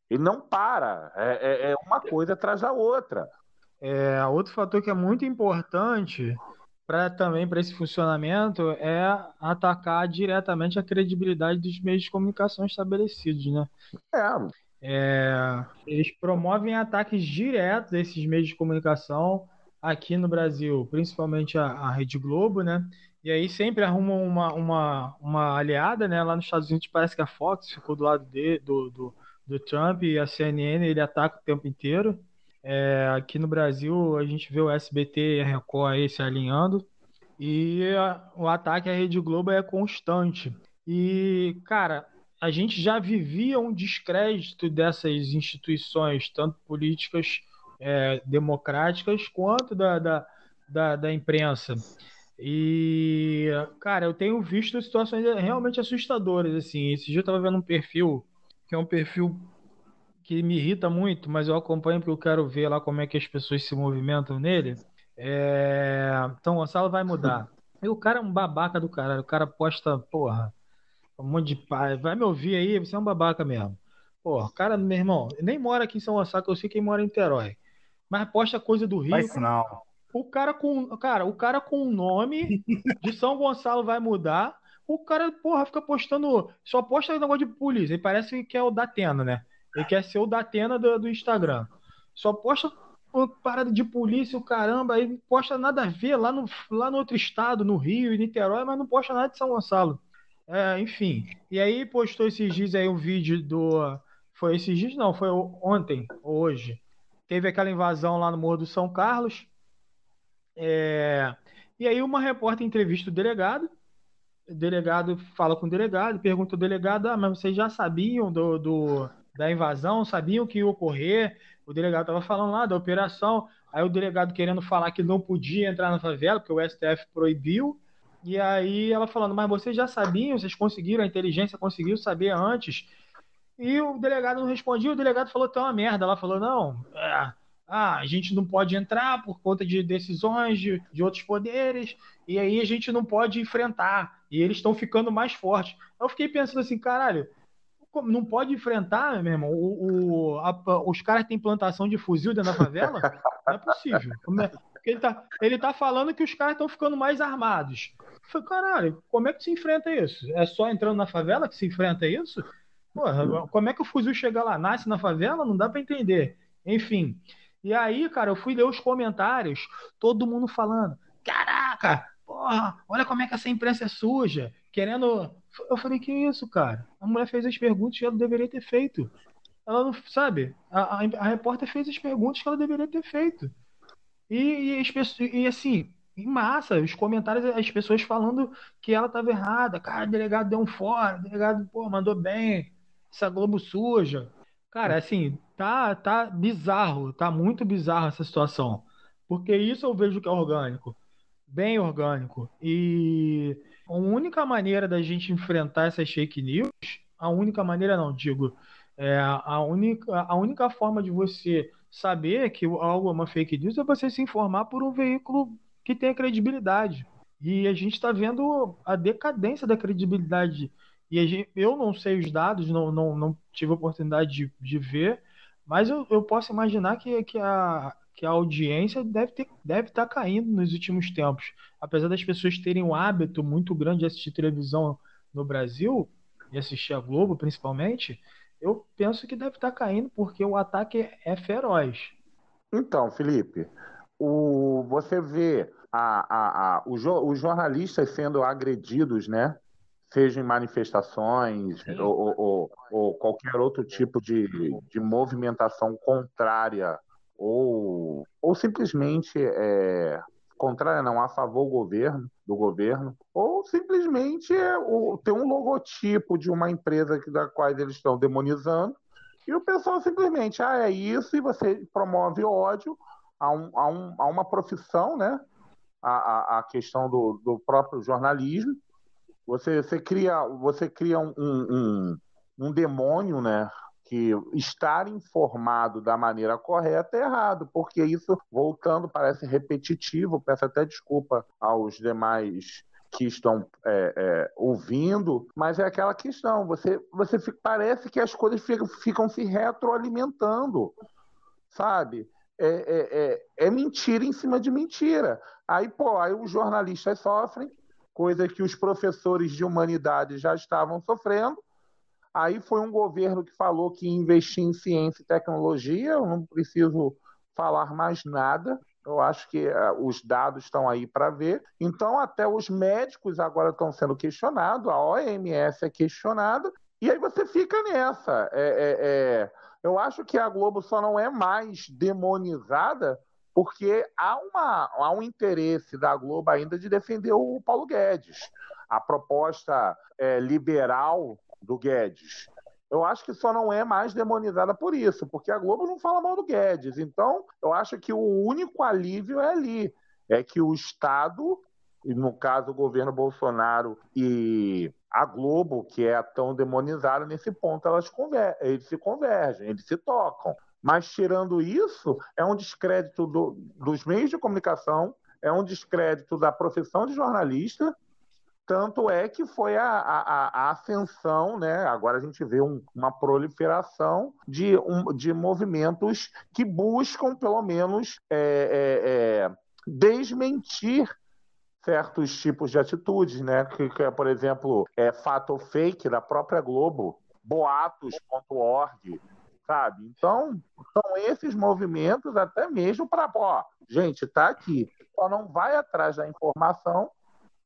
[SPEAKER 3] Ele não para. É, é, é uma coisa atrás da outra.
[SPEAKER 1] É, outro fator que é muito importante para também para esse funcionamento é atacar diretamente a credibilidade dos meios de comunicação estabelecidos né?
[SPEAKER 3] É
[SPEAKER 1] é, eles promovem ataques diretos a esses meios de comunicação aqui no Brasil, principalmente a, a Rede Globo, né? E aí sempre arrumam uma, uma, uma aliada, né? Lá nos Estados Unidos parece que a Fox ficou do lado de, do, do, do Trump e a CNN ele ataca o tempo inteiro. É, aqui no Brasil a gente vê o SBT e a Record aí se alinhando e a, o ataque à Rede Globo é constante. E, cara, a gente já vivia um descrédito dessas instituições, tanto políticas é, democráticas quanto da, da, da, da, imprensa. E, cara, eu tenho visto situações realmente assustadoras. Assim. Esse dia eu estava vendo um perfil, que é um perfil que me irrita muito, mas eu acompanho porque eu quero ver lá como é que as pessoas se movimentam nele. É... Então, Gonçalo vai mudar. E o cara é um babaca do caralho. O cara posta, porra, um monte de pai. Vai me ouvir aí, você é um babaca mesmo. Pô, cara, meu irmão, nem mora aqui em São Gonçalo, eu sei quem mora em Niterói. Mas posta coisa do Rio.
[SPEAKER 2] Mas não.
[SPEAKER 1] O cara com, cara, o cara com o nome de São Gonçalo vai mudar. O cara, porra, fica postando, só posta negócio de polícia. Ele parece que é o Datena, né? Ele quer ser o Datena do, do Instagram. Só posta parada de polícia, o caramba, aí posta nada a ver lá no, lá no outro estado, no Rio e Niterói, mas não posta nada de São Gonçalo. É, enfim. E aí postou esses dias aí um vídeo do. Foi esses dias? Não, foi ontem, hoje. Teve aquela invasão lá no Morro do São Carlos. É... E aí uma repórter entrevista o delegado. O delegado fala com o delegado, pergunta ao delegado: ah, mas vocês já sabiam do, do da invasão, sabiam que ia ocorrer? O delegado estava falando lá da operação. Aí o delegado querendo falar que não podia entrar na favela, porque o STF proibiu. E aí ela falando, mas vocês já sabiam, vocês conseguiram, a inteligência conseguiu saber antes. E o delegado não respondia, o delegado falou tão uma merda. Ela falou, não, é, ah, a gente não pode entrar por conta de decisões de, de outros poderes, e aí a gente não pode enfrentar. E eles estão ficando mais fortes. Eu fiquei pensando assim, caralho, não pode enfrentar, meu irmão. O, o a, os caras têm plantação de fuzil dentro da favela? Não é possível. Ele tá, ele tá falando que os caras estão ficando mais armados. Eu falei, caralho, como é que se enfrenta isso? É só entrando na favela que se enfrenta isso? Porra, como é que o fuzil chega lá? Nasce na favela? Não dá para entender. Enfim. E aí, cara, eu fui ler os comentários, todo mundo falando: caraca, porra, olha como é que essa imprensa é suja, querendo. Eu falei: que isso, cara? A mulher fez as perguntas que ela deveria ter feito. Ela não, sabe? A, a, a repórter fez as perguntas que ela deveria ter feito. E, e, as pessoas, e assim, em massa, os comentários, as pessoas falando que ela estava errada. Cara, o delegado deu um fora, o delegado, pô, mandou bem. Essa Globo suja. Cara, assim, tá, tá bizarro, tá muito bizarro essa situação. Porque isso eu vejo que é orgânico. Bem orgânico. E a única maneira da gente enfrentar essas fake news, a única maneira não, digo, é a única, a única forma de você saber que algo é uma fake news é você se informar por um veículo que tenha credibilidade. E a gente está vendo a decadência da credibilidade. E gente, eu não sei os dados, não, não, não tive a oportunidade de, de ver, mas eu, eu posso imaginar que, que, a, que a audiência deve estar deve tá caindo nos últimos tempos. Apesar das pessoas terem um hábito muito grande de assistir televisão no Brasil, e assistir a Globo principalmente, eu penso que deve estar caindo porque o ataque é feroz.
[SPEAKER 3] Então, Felipe, o, você vê a, a, a, os, os jornalistas sendo agredidos, né? Seja em manifestações ou, ou, ou, qualquer outro tipo de, de movimentação contrária ou, ou simplesmente é, contrária não, a favor do governo, do governo, ou simplesmente é, o, ter um logotipo de uma empresa que, da qual eles estão demonizando, e o pessoal simplesmente, ah, é isso, e você promove ódio a, um, a, um, a uma profissão, né? A, a, a questão do, do próprio jornalismo. Você, você cria, você cria um, um, um demônio, né? Que estar informado da maneira correta é errado, porque isso, voltando, parece repetitivo, peço até desculpa aos demais que estão é, é, ouvindo, mas é aquela questão, você, você fica, parece que as coisas ficam, ficam se retroalimentando, sabe? É, é, é, é, mentira em cima de mentira. Aí, pô, aí os jornalistas sofrem, coisa que os professores de humanidade já estavam sofrendo, Aí foi um governo que falou que investir em ciência e tecnologia, eu não preciso falar mais nada. Eu acho que uh, os dados estão aí para ver. Então, até os médicos agora estão sendo questionados, a OMS é questionada, e aí você fica nessa. É, é, é... Eu acho que a Globo só não é mais demonizada porque há, uma, há um interesse da Globo ainda de defender o Paulo Guedes. A proposta é, liberal do Guedes. Eu acho que só não é mais demonizada por isso, porque a Globo não fala mal do Guedes. Então, eu acho que o único alívio é ali, é que o Estado, no caso o governo Bolsonaro e a Globo, que é tão demonizada nesse ponto, elas conver eles se convergem, eles se tocam. Mas tirando isso, é um descrédito do, dos meios de comunicação, é um descrédito da profissão de jornalista tanto é que foi a, a, a ascensão, né? agora a gente vê um, uma proliferação de, um, de movimentos que buscam, pelo menos, é, é, é, desmentir certos tipos de atitudes, né? Que, que, é, por exemplo, é fato fake da própria Globo, boatos.org, sabe? Então, são esses movimentos até mesmo para, ó, gente, tá aqui, só não vai atrás da informação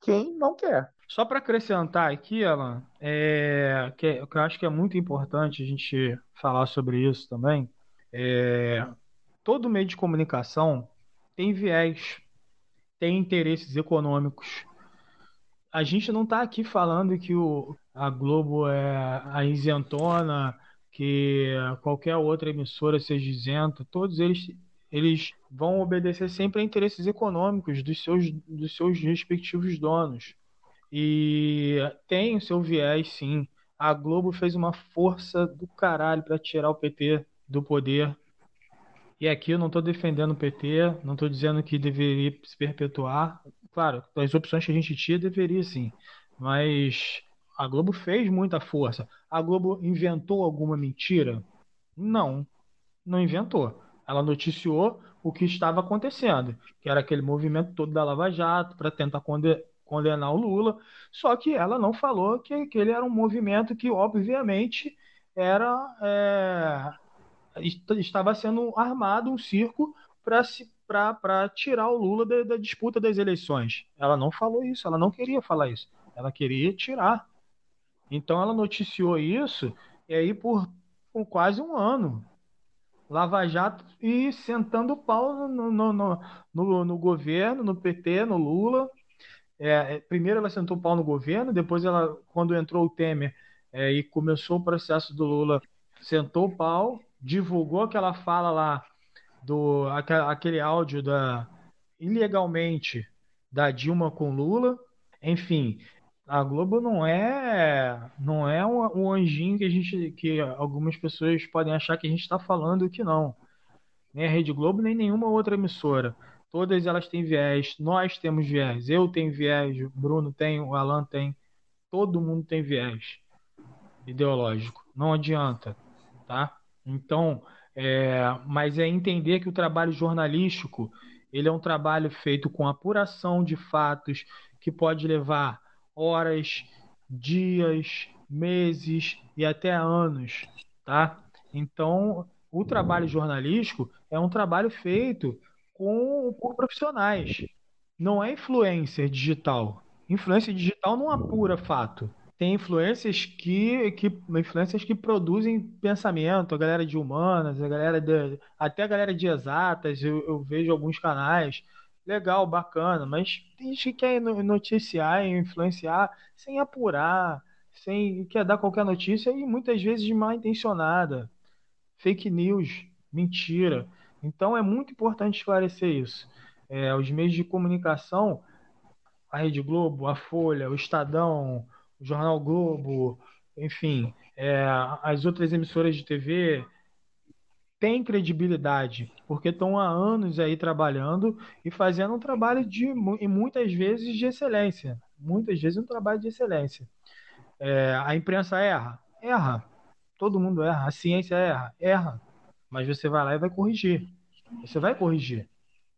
[SPEAKER 3] quem não quer.
[SPEAKER 1] Só para acrescentar aqui, Alan, é, que, que, eu acho que é muito importante a gente falar sobre isso também. É, todo meio de comunicação tem viés, tem interesses econômicos. A gente não está aqui falando que o, a Globo é a isentona, que qualquer outra emissora seja isenta. Todos eles eles vão obedecer sempre a interesses econômicos dos seus, dos seus respectivos donos. E tem o seu viés, sim. A Globo fez uma força do caralho para tirar o PT do poder. E aqui eu não estou defendendo o PT, não estou dizendo que deveria se perpetuar. Claro, as opções que a gente tinha deveria sim. Mas a Globo fez muita força. A Globo inventou alguma mentira? Não, não inventou Ela noticiou o que estava acontecendo, que era aquele movimento todo da Lava Jato para tentar condenar o Lula, só que ela não falou que aquele era um movimento que, obviamente, era é, estava sendo armado um circo para tirar o Lula da, da disputa das eleições. Ela não falou isso, ela não queria falar isso, ela queria tirar. Então ela noticiou isso e aí por, por quase um ano. Lava Jato e sentando o pau no, no, no, no, no governo, no PT, no Lula. É, é, primeiro ela sentou o pau no governo, depois ela, quando entrou o Temer é, e começou o processo do Lula, sentou o pau, divulgou aquela fala lá do aquele áudio da ilegalmente da Dilma com Lula. Enfim, a Globo não é não é um, um anjinho que a gente que algumas pessoas podem achar que a gente está falando que não. Nem a Rede Globo nem nenhuma outra emissora. Todas elas têm viés, nós temos viés, eu tenho viés, o Bruno tem, o Alan tem, todo mundo tem viés ideológico. Não adianta, tá? Então, é, mas é entender que o trabalho jornalístico ele é um trabalho feito com apuração de fatos que pode levar horas, dias, meses e até anos, tá? Então, o trabalho jornalístico é um trabalho feito com profissionais. Não é influência digital. Influência digital não apura fato tem influências que, que influências que produzem pensamento, a galera de humanas, a galera de, até a galera de exatas, eu, eu vejo alguns canais, legal, bacana, mas tem gente que quer noticiar e influenciar sem apurar, sem quer dar qualquer notícia e muitas vezes mal intencionada, fake news, mentira. Então é muito importante esclarecer isso. É, os meios de comunicação, a Rede Globo, a Folha, o Estadão, o Jornal Globo, enfim, é, as outras emissoras de TV têm credibilidade, porque estão há anos aí trabalhando e fazendo um trabalho de, e muitas vezes de excelência. Muitas vezes um trabalho de excelência. É, a imprensa erra? Erra. Todo mundo erra. A ciência erra? Erra. Mas você vai lá e vai corrigir. Você vai corrigir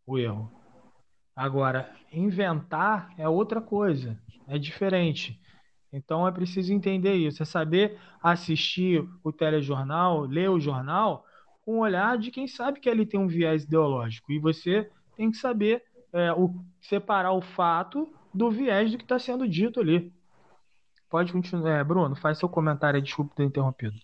[SPEAKER 1] o erro. Agora, inventar é outra coisa. É diferente. Então é preciso entender isso, é saber assistir o telejornal, ler o jornal com o olhar de quem sabe que ele tem um viés ideológico. E você tem que saber é, o, separar o fato do viés do que está sendo dito ali. Pode continuar. É, Bruno, faz seu comentário, desculpa ter interrompido.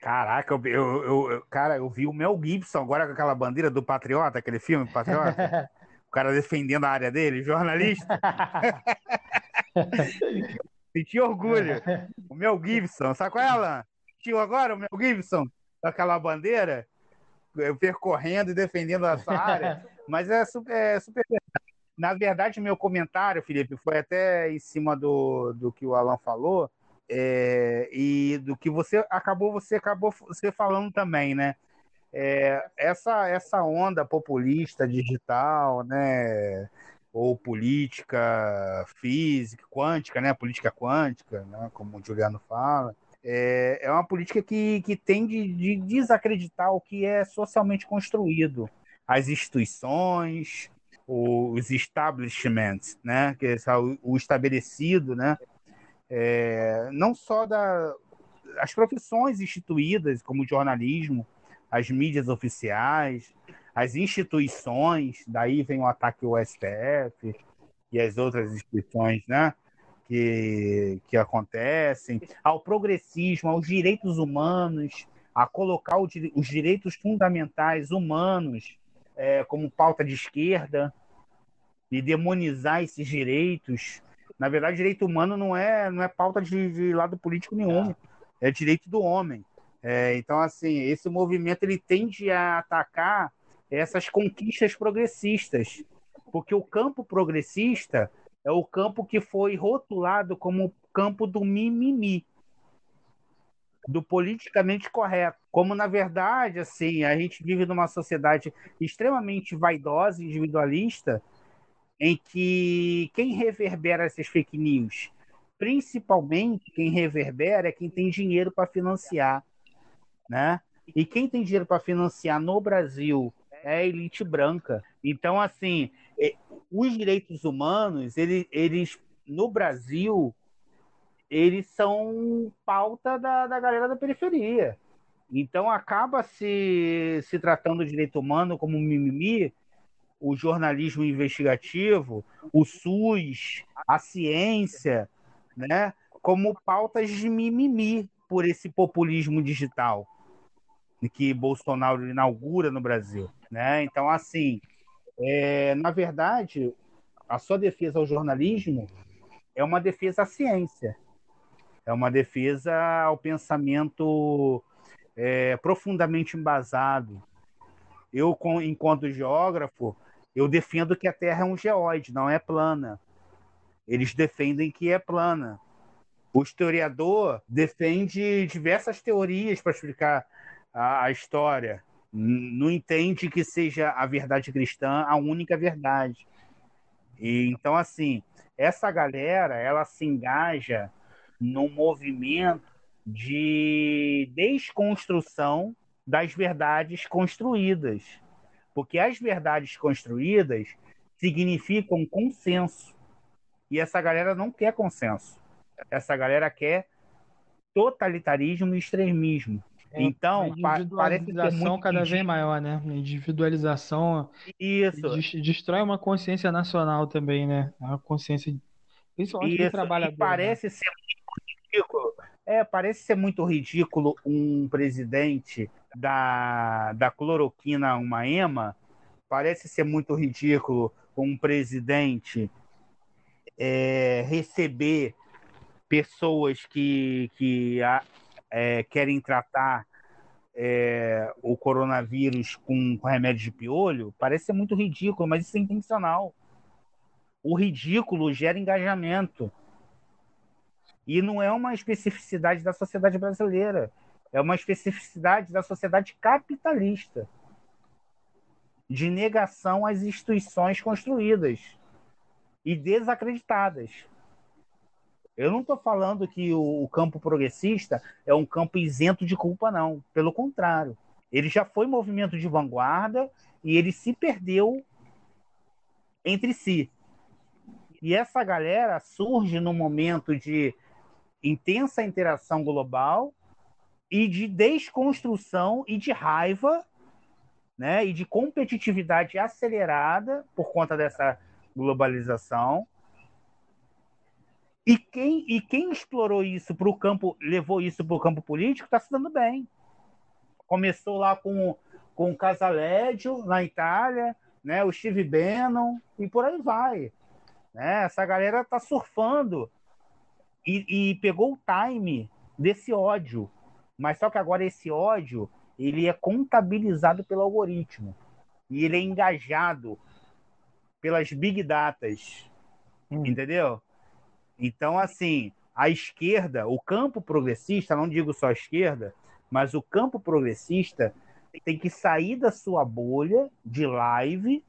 [SPEAKER 2] Caraca, eu, eu, eu, cara, eu vi o Mel Gibson agora com aquela bandeira do Patriota, aquele filme Patriota. o cara defendendo a área dele, jornalista. Senti orgulho. O Mel Gibson, sabe qual é, Alan? Sentiu agora o Mel Gibson? Com aquela bandeira, percorrendo e defendendo a sua área. Mas é super, é super Na verdade, meu comentário, Felipe, foi até em cima do, do que o Alan falou. É, e do que você acabou você acabou você falando também, né? É, essa essa onda populista digital, né? ou política física, quântica, né? Política quântica, né? como o Juliano fala. É, é uma política que, que tende de desacreditar o que é socialmente construído. As instituições, os establishments, né? Que é o, estabelecido, né? É, não só da, as profissões instituídas, como o jornalismo, as mídias oficiais, as instituições, daí vem o ataque ao STF e as outras instituições, né? Que, que acontecem, ao progressismo, aos direitos humanos, a colocar os direitos fundamentais humanos é, como pauta de esquerda e demonizar esses direitos. Na verdade, direito humano não é, não é pauta de, de lado político nenhum, é direito do homem. É, então, assim, esse movimento ele tende a atacar essas conquistas progressistas, porque o campo progressista é o campo que foi rotulado como o campo do mimimi, do politicamente correto. Como na verdade, assim, a gente vive numa sociedade extremamente vaidosa, individualista, em que quem reverbera essas fake news, principalmente quem reverbera é quem tem dinheiro para financiar, né? E quem tem dinheiro para financiar no Brasil é a elite branca. Então, assim, é, os direitos humanos, eles, eles no Brasil, eles são pauta da, da galera da periferia. Então acaba se, se tratando o direito humano como mimimi, o jornalismo investigativo, o SUS, a ciência, né, como pautas de mimimi por esse populismo digital que Bolsonaro inaugura no Brasil, né? Então assim, é, na verdade, a sua defesa ao jornalismo é uma defesa à ciência, é uma defesa ao pensamento é, profundamente embasado. Eu, enquanto geógrafo, eu defendo que a Terra é um geóide, não é plana. Eles defendem que é plana. O historiador defende diversas teorias para explicar a, a história. Não entende que seja a verdade cristã a única verdade. E, então, assim, essa galera, ela se engaja num movimento de desconstrução das verdades construídas. Porque as verdades construídas significam consenso. E essa galera não quer consenso. Essa galera quer totalitarismo e extremismo. É, então,
[SPEAKER 1] parece ser muito cada vez maior, né? Individualização
[SPEAKER 2] Isso.
[SPEAKER 1] destrói uma consciência nacional também, né? A consciência
[SPEAKER 2] principalmente Isso. trabalhador. E né? parece né? ser muito ridículo. É, parece ser muito ridículo um presidente da, da cloroquina uma ema. Parece ser muito ridículo um presidente é, receber pessoas que, que é, querem tratar é, o coronavírus com, com remédio de piolho, parece ser muito ridículo, mas isso é intencional. O ridículo gera engajamento. E não é uma especificidade da sociedade brasileira, é uma especificidade da sociedade capitalista de negação às instituições construídas e desacreditadas. Eu não estou falando que o, campo progressista é um campo isento de culpa, não. Pelo contrário. Ele já foi movimento de vanguarda e ele se perdeu entre si. E essa galera surge num momento de intensa interação global e de desconstrução e de raiva, né, e de competitividade acelerada por conta dessa globalização e quem, e quem explorou isso para o campo, levou isso para o campo político, está se dando bem. Começou lá com, com o Casaleggio, na Itália, né, o Steve Bannon, e por aí vai. Né? Essa galera está surfando e, e pegou o time desse ódio. Mas só que agora esse ódio ele é contabilizado pelo algoritmo. E ele é engajado pelas big datas. Hum. Entendeu? Então, assim, a esquerda, o campo progressista, não digo só a esquerda, mas o campo progressista tem que sair da sua bolha de live,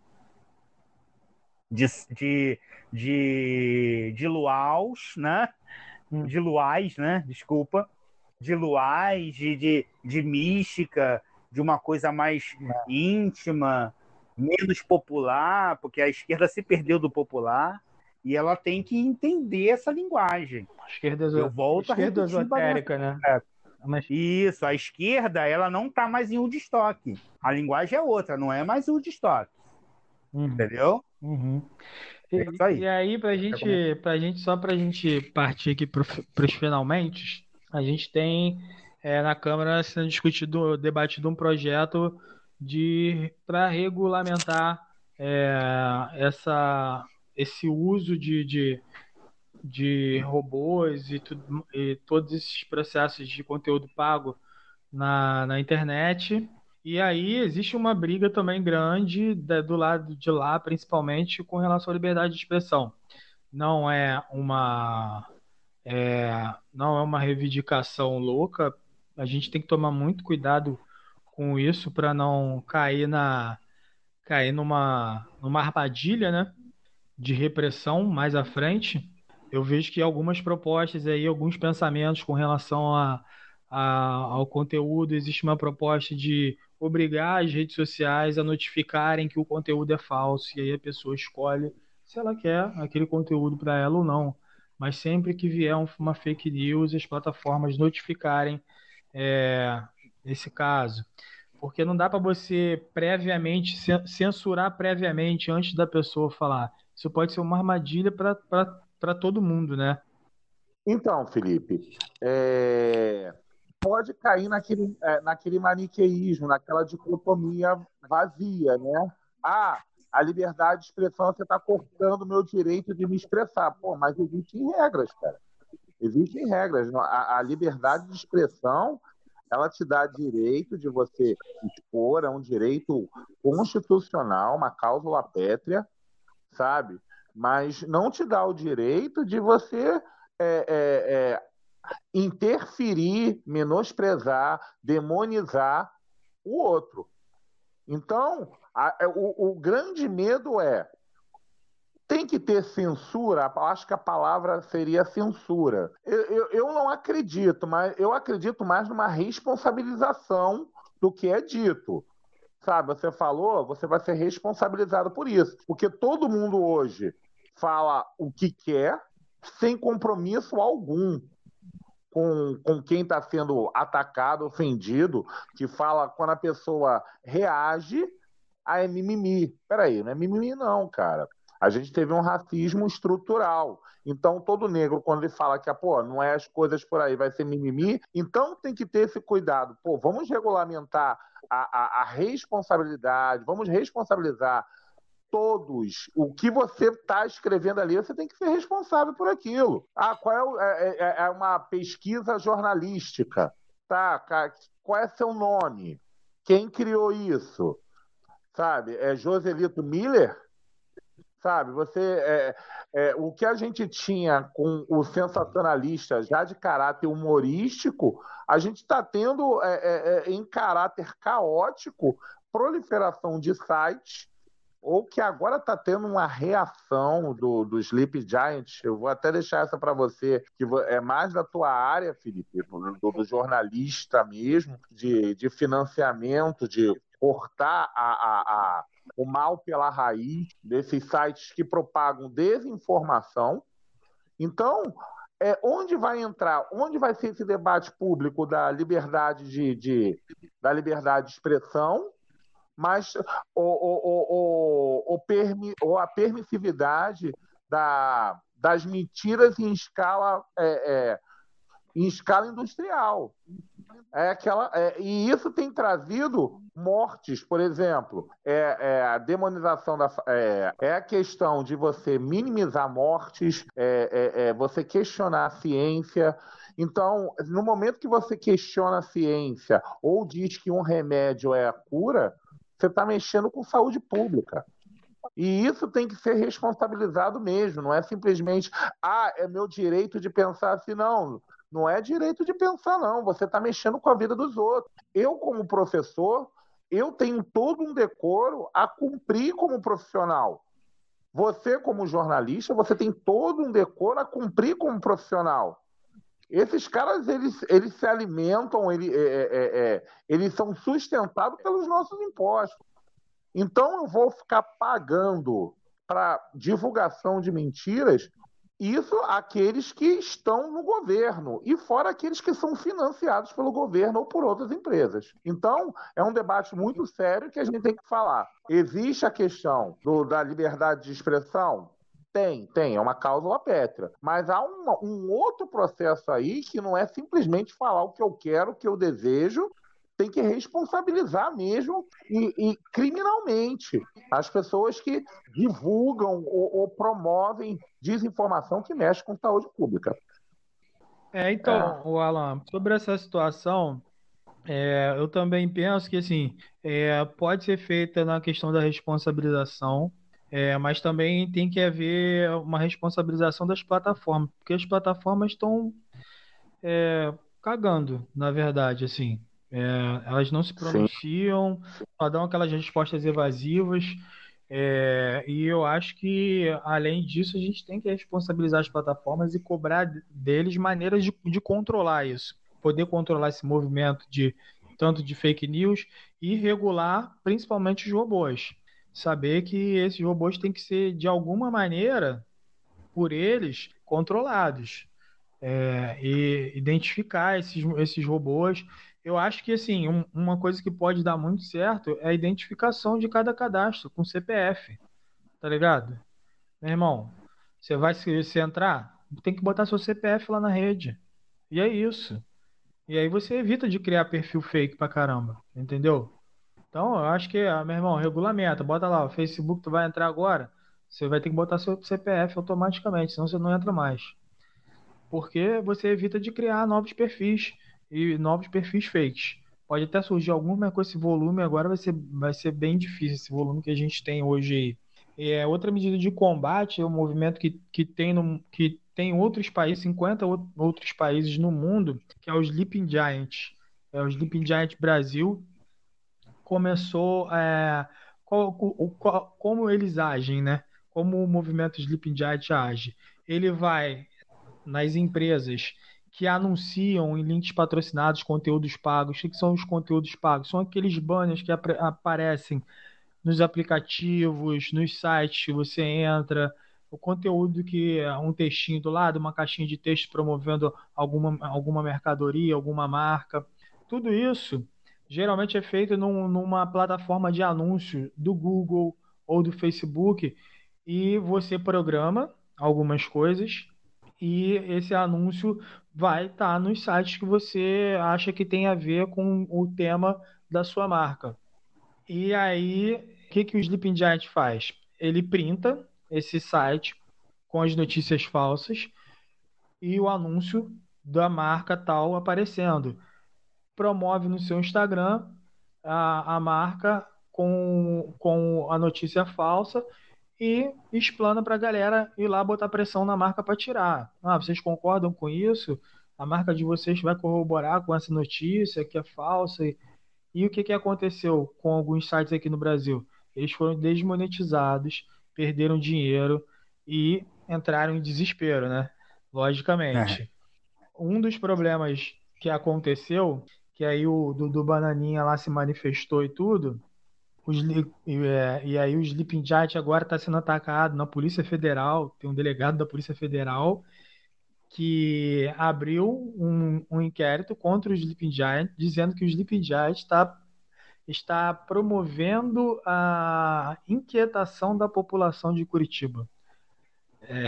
[SPEAKER 2] de, de, de, de luaus, né? Hum. De luais, né? Desculpa. De luais, de, de, de mística, de uma coisa mais é. íntima, menos popular, porque a esquerda se perdeu do popular. E ela tem que entender essa linguagem.
[SPEAKER 1] A esquerda, Eu volto esquerda esotérica, né?
[SPEAKER 2] É. Mas... Isso, a esquerda ela não está mais em Woodstock. A linguagem é outra, não é mais Woodstock. Uhum. Entendeu?
[SPEAKER 1] Uhum. E, é aí. e aí, pra gente, pra gente, só pra gente partir aqui para os finalmente, a gente tem é, na Câmara sendo discutido, debatido um projeto de para regulamentar é, essa esse uso de, de, de robôs e, tudo, e todos esses processos de conteúdo pago na, na internet. E aí existe uma briga também grande do lado de lá, principalmente com relação à liberdade de expressão. Não é uma é, não é uma reivindicação louca. A gente tem que tomar muito cuidado com isso para não cair na cair numa numa armadilha, né? de repressão mais à frente, eu vejo que algumas propostas aí, alguns pensamentos com relação a, a, ao conteúdo, existe uma proposta de obrigar as redes sociais a notificarem que o conteúdo é falso, e aí a pessoa escolhe se ela quer aquele conteúdo para ela ou não. Mas sempre que vier uma fake news, as plataformas notificarem é, esse caso. Porque não dá para você previamente, censurar previamente antes da pessoa falar. Isso pode ser uma armadilha para todo mundo, né?
[SPEAKER 3] Então, Felipe, é... pode cair naquele, é, naquele maniqueísmo, naquela dicotomia vazia, né? Ah, a liberdade de expressão, você está cortando o meu direito de me expressar. Pô, mas existem regras, cara. Existem regras. A, a liberdade de expressão ela te dá direito de você expor, é um direito constitucional, uma cláusula pétrea, sabe? Mas não te dá o direito de você é, é, é, interferir, menosprezar, demonizar o outro. Então, a, é, o, o grande medo é tem que ter censura? Acho que a palavra seria censura. Eu, eu, eu, não acredito, mas eu acredito mais numa responsabilização do que é dito. Sabe, você falou, você vai ser responsabilizado por isso. Porque todo mundo hoje fala o que quer, sem compromisso algum com, com quem está sendo atacado, ofendido, que fala quando a pessoa reage, ah, é mimimi. Peraí, não é mimimi, não, cara a gente teve um racismo estrutural. Então, todo negro, quando ele fala que, pô, não é as coisas por aí, vai ser mimimi, então tem que ter esse cuidado. Pô, vamos regulamentar a, a, a responsabilidade, vamos responsabilizar todos. O que você está escrevendo ali, você tem que ser responsável por aquilo. Ah, qual é, é, é, é uma pesquisa jornalística? Tá, qual é seu nome? Quem criou isso? Sabe? É Joselito Miller? sabe? Você, é, é, o que a gente tinha com o sensacionalista já de caráter humorístico, a gente está tendo é, é, é, em caráter caótico proliferação de sites ou que agora está tendo uma reação do, do Sleep Giant. Eu vou até deixar essa para você, que é mais da tua área, Felipe, do, do jornalista mesmo, de, de financiamento, de cortar a, a, a o mal pela raiz desses sites que propagam desinformação. Então, é, onde vai entrar, onde vai ser esse debate público da liberdade de, de da liberdade de expressão, mas o, o, o, o, permi, ou a permissividade da, das mentiras em escala é, é, em escala industrial. É aquela, é, e isso tem trazido mortes, por exemplo. É, é a demonização da. É, é, a questão de você minimizar mortes, é, é, é, você questionar a ciência. Então, no momento que você questiona a ciência ou diz que um remédio é a cura, você está mexendo com saúde pública. E isso tem que ser responsabilizado mesmo, não é simplesmente, ah, é meu direito de pensar assim, não. Não é direito de pensar, não. Você está mexendo com a vida dos outros. Eu, como professor, eu tenho todo um decoro a cumprir como profissional. Você, como jornalista, você tem todo um decoro a cumprir como profissional. Esses caras, eles, eles se alimentam, eles, é, é, é, é, eles são sustentados pelos nossos impostos. Então, eu vou ficar pagando para divulgação de mentiras isso aqueles que estão no governo, e fora aqueles que são financiados pelo governo ou por outras empresas. Então, é um debate muito sério que a gente tem que falar. Existe a questão do, da liberdade de expressão? Tem, tem, é uma cláusula pétrea. Mas há uma, um outro processo aí que não é simplesmente falar o que eu quero, o que eu desejo, tem que responsabilizar mesmo e, e criminalmente as pessoas que divulgam ou, ou, promovem desinformação que mexe com saúde pública.
[SPEAKER 1] É, então, é. Alan, sobre essa situação, é, eu também penso que assim é, pode ser feita na questão da responsabilização, é, mas também tem que haver uma responsabilização das plataformas, porque as plataformas estão é, cagando, na verdade, assim. É, elas não se pronunciam, só dão aquelas respostas evasivas. É, e eu acho que, além disso, a gente tem que responsabilizar as plataformas e cobrar deles maneiras de, de controlar isso. poder controlar esse movimento de tanto de fake news e regular principalmente os robôs. Saber que esses robôs têm que ser, de alguma maneira, por eles, controlados. É, e identificar esses, esses robôs. Eu acho que, assim, um, uma coisa que pode dar muito certo é a identificação de cada cadastro com CPF. Tá ligado? Meu irmão, você vai se, se entrar, tem que botar seu CPF lá na rede. E é isso. E aí você evita de criar perfil fake pra caramba, entendeu? Então, eu acho que, ah, meu irmão, regulamenta, bota lá, o Facebook tu vai entrar agora, você vai ter que botar seu CPF automaticamente, senão você não entra mais. Porque você evita de criar novos perfis e novos perfis fakes. Pode até surgir algum, mas com esse volume agora vai ser, vai ser bem difícil, esse volume que a gente tem hoje aí. É outra medida de combate é um movimento que, que, tem no, que tem outros países, 50 outros países no mundo, que é o Sleeping Giant. É o Sleeping Giant Brasil começou é, qual, qual, como eles agem, né? Como o movimento Sleeping Giant age. Ele vai nas empresas que anunciam em links patrocinados conteúdos pagos. O que são os conteúdos pagos? São aqueles banners que ap aparecem nos aplicativos, nos sites que você entra, o conteúdo que é um textinho do lado, uma caixinha de texto promovendo alguma, alguma mercadoria, alguma marca. Tudo isso geralmente é feito num, numa plataforma de anúncio do Google ou do Facebook e você programa algumas coisas e esse anúncio vai estar tá nos sites que você acha que tem a ver com o tema da sua marca. E aí, o que, que o Sleeping Giant faz? Ele printa esse site com as notícias falsas e o anúncio da marca tal aparecendo. Promove no seu Instagram a, a marca com, com a notícia falsa e explana para a galera ir lá botar pressão na marca para tirar. Ah, vocês concordam com isso? A marca de vocês vai corroborar com essa notícia que é falsa. E, e o que, que aconteceu com alguns sites aqui no Brasil? Eles foram desmonetizados perderam dinheiro e entraram em desespero, né? Logicamente. É. Um dos problemas que aconteceu, que aí o Dudu Bananinha lá se manifestou e tudo, é, e aí o Sleeping Giant agora está sendo atacado na Polícia Federal, tem um delegado da Polícia Federal que abriu um, um inquérito contra o Sleeping Giant, dizendo que o Sleeping Giant está está promovendo a inquietação da população de Curitiba. É,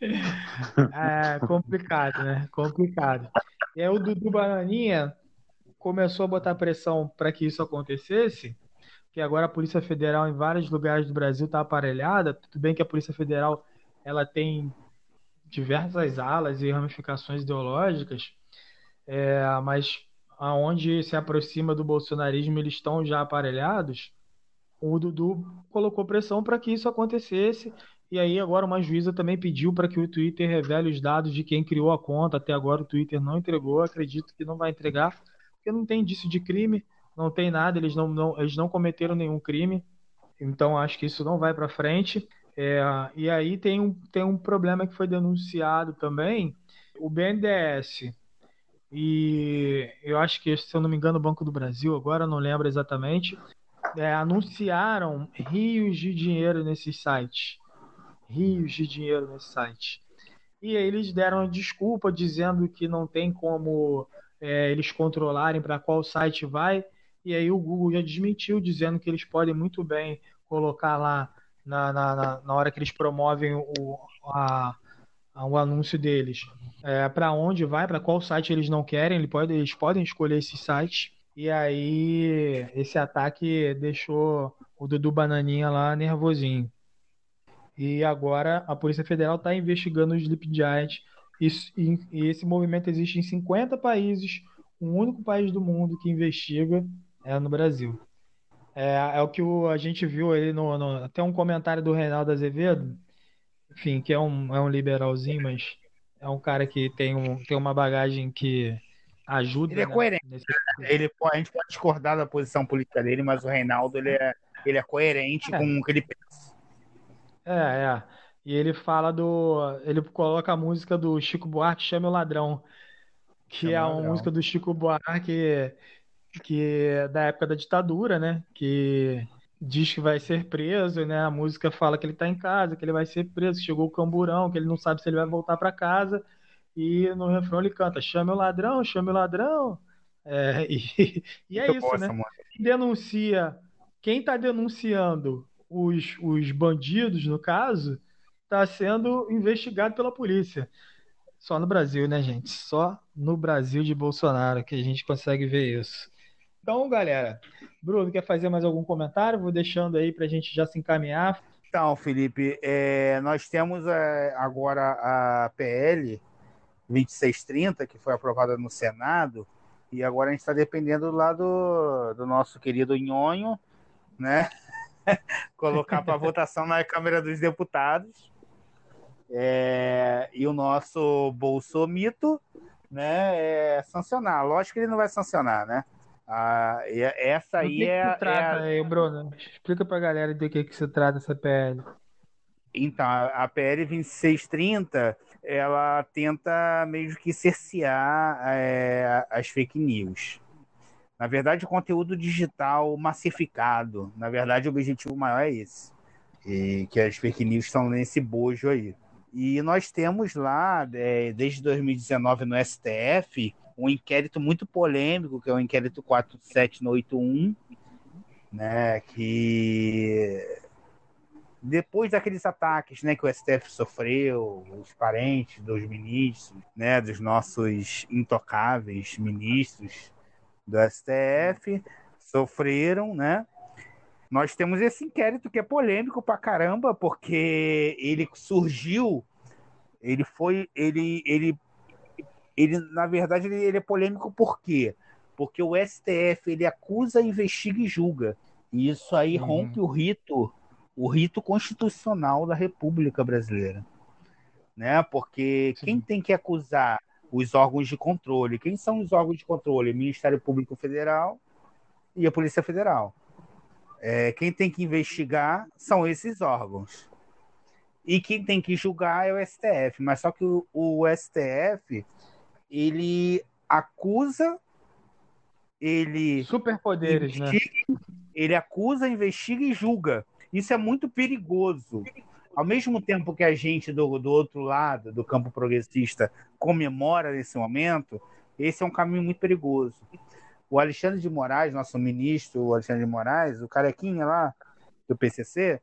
[SPEAKER 1] é complicado, né? Complicado. E aí o Dudu Bananinha começou a botar pressão para que isso acontecesse, que agora a Polícia Federal em vários lugares do Brasil está aparelhada. Tudo bem que a Polícia Federal ela tem diversas alas e ramificações ideológicas, é, mas aonde se aproxima do bolsonarismo, eles estão já aparelhados, o Dudu colocou pressão para que isso acontecesse. E aí agora uma juíza também pediu para que o Twitter revele os dados de quem criou a conta. Até agora o Twitter não entregou, acredito que não vai entregar, porque não tem indício de crime, não tem nada, eles não, não eles não cometeram nenhum crime. Então acho que isso não vai para frente. É, e aí tem um, tem um problema que foi denunciado também. O BNDES e eu acho que, se eu não me engano, o Banco do Brasil, agora não lembro exatamente, é, anunciaram rios de dinheiro nesse site. Rios de dinheiro nesse site. E eles deram desculpa dizendo que não tem como é, eles controlarem para qual site vai. E aí o Google já desmentiu, dizendo que eles podem muito bem colocar lá na, na, na hora que eles promovem o, a, o anúncio deles é, para onde vai, para qual site eles não querem, eles podem, eles podem escolher esse site. E aí esse ataque deixou o Dudu Bananinha lá nervosinho. E agora a Polícia Federal está investigando o Sleep Giant. E, e, esse movimento existe em 50 países. O único país do mundo que investiga é no Brasil. É, é o que o, a gente viu aí no, no, até um comentário do Reinaldo Azevedo enfim, que é um, é um liberalzinho, mas é um cara que tem, um, tem uma bagagem que ajuda.
[SPEAKER 2] Ele é né, coerente. Nesse... Ele, a gente pode discordar da posição política dele, mas o Reinaldo ele é, ele é coerente é. com o que ele pensa.
[SPEAKER 1] É, é. E ele fala do. Ele coloca a música do Chico Buarque, Chame o Ladrão. que é uma música do Chico Buarque, que é da época da ditadura, né? Que diz que vai ser preso, né? A música fala que ele tá em casa, que ele vai ser preso, que chegou o camburão, que ele não sabe se ele vai voltar para casa. E no refrão ele canta: chame o ladrão, chame o ladrão. É, e, e é isso, né? Quem denuncia, quem está denunciando os, os bandidos, no caso, está sendo investigado pela polícia. Só no Brasil, né, gente? Só no Brasil de Bolsonaro que a gente consegue ver isso. Então, galera, Bruno, quer fazer mais algum comentário? Vou deixando aí para a gente já se encaminhar.
[SPEAKER 2] Então, Felipe, é, nós temos é, agora a PL 2630, que foi aprovada no Senado, e agora a gente está dependendo lá do, do nosso querido Nhonho, né? Colocar para votação na Câmara dos Deputados. É, e o nosso Bolsomito, né, é sancionar. Lógico que ele não vai sancionar, né? Ah, essa aí
[SPEAKER 1] que
[SPEAKER 2] é,
[SPEAKER 1] que trata, é a... aí, Bruno? Explica pra galera do que, que se trata essa PL.
[SPEAKER 2] Então, a PL 2630, ela tenta meio que cercear é, as fake news. Na verdade, o conteúdo digital massificado. Na verdade, o objetivo maior é esse. E que as fake news estão nesse bojo aí. E nós temos lá, é, desde 2019 no STF, um inquérito muito polêmico, que é o inquérito 47981, né, que depois daqueles ataques né, que o STF sofreu, os parentes dos ministros, né, dos nossos intocáveis ministros do STF, sofreram, né? Nós temos esse inquérito que é polêmico pra caramba, porque ele surgiu, ele foi, ele, ele ele na verdade ele, ele é polêmico por quê? Porque o STF ele acusa, investiga e julga. E isso aí uhum. rompe o rito, o rito constitucional da República Brasileira. Né? Porque Sim. quem tem que acusar os órgãos de controle? Quem são os órgãos de controle? Ministério Público Federal e a Polícia Federal. É, quem tem que investigar são esses órgãos. E quem tem que julgar é o STF. Mas só que o, o STF ele acusa, ele.
[SPEAKER 1] Superpoderes, né?
[SPEAKER 2] Ele acusa, investiga e julga. Isso é muito perigoso. Ao mesmo tempo que a gente do, do outro lado, do campo progressista, comemora nesse momento, esse é um caminho muito perigoso. O Alexandre de Moraes, nosso ministro, o Alexandre de Moraes, o carequinha lá do PCC,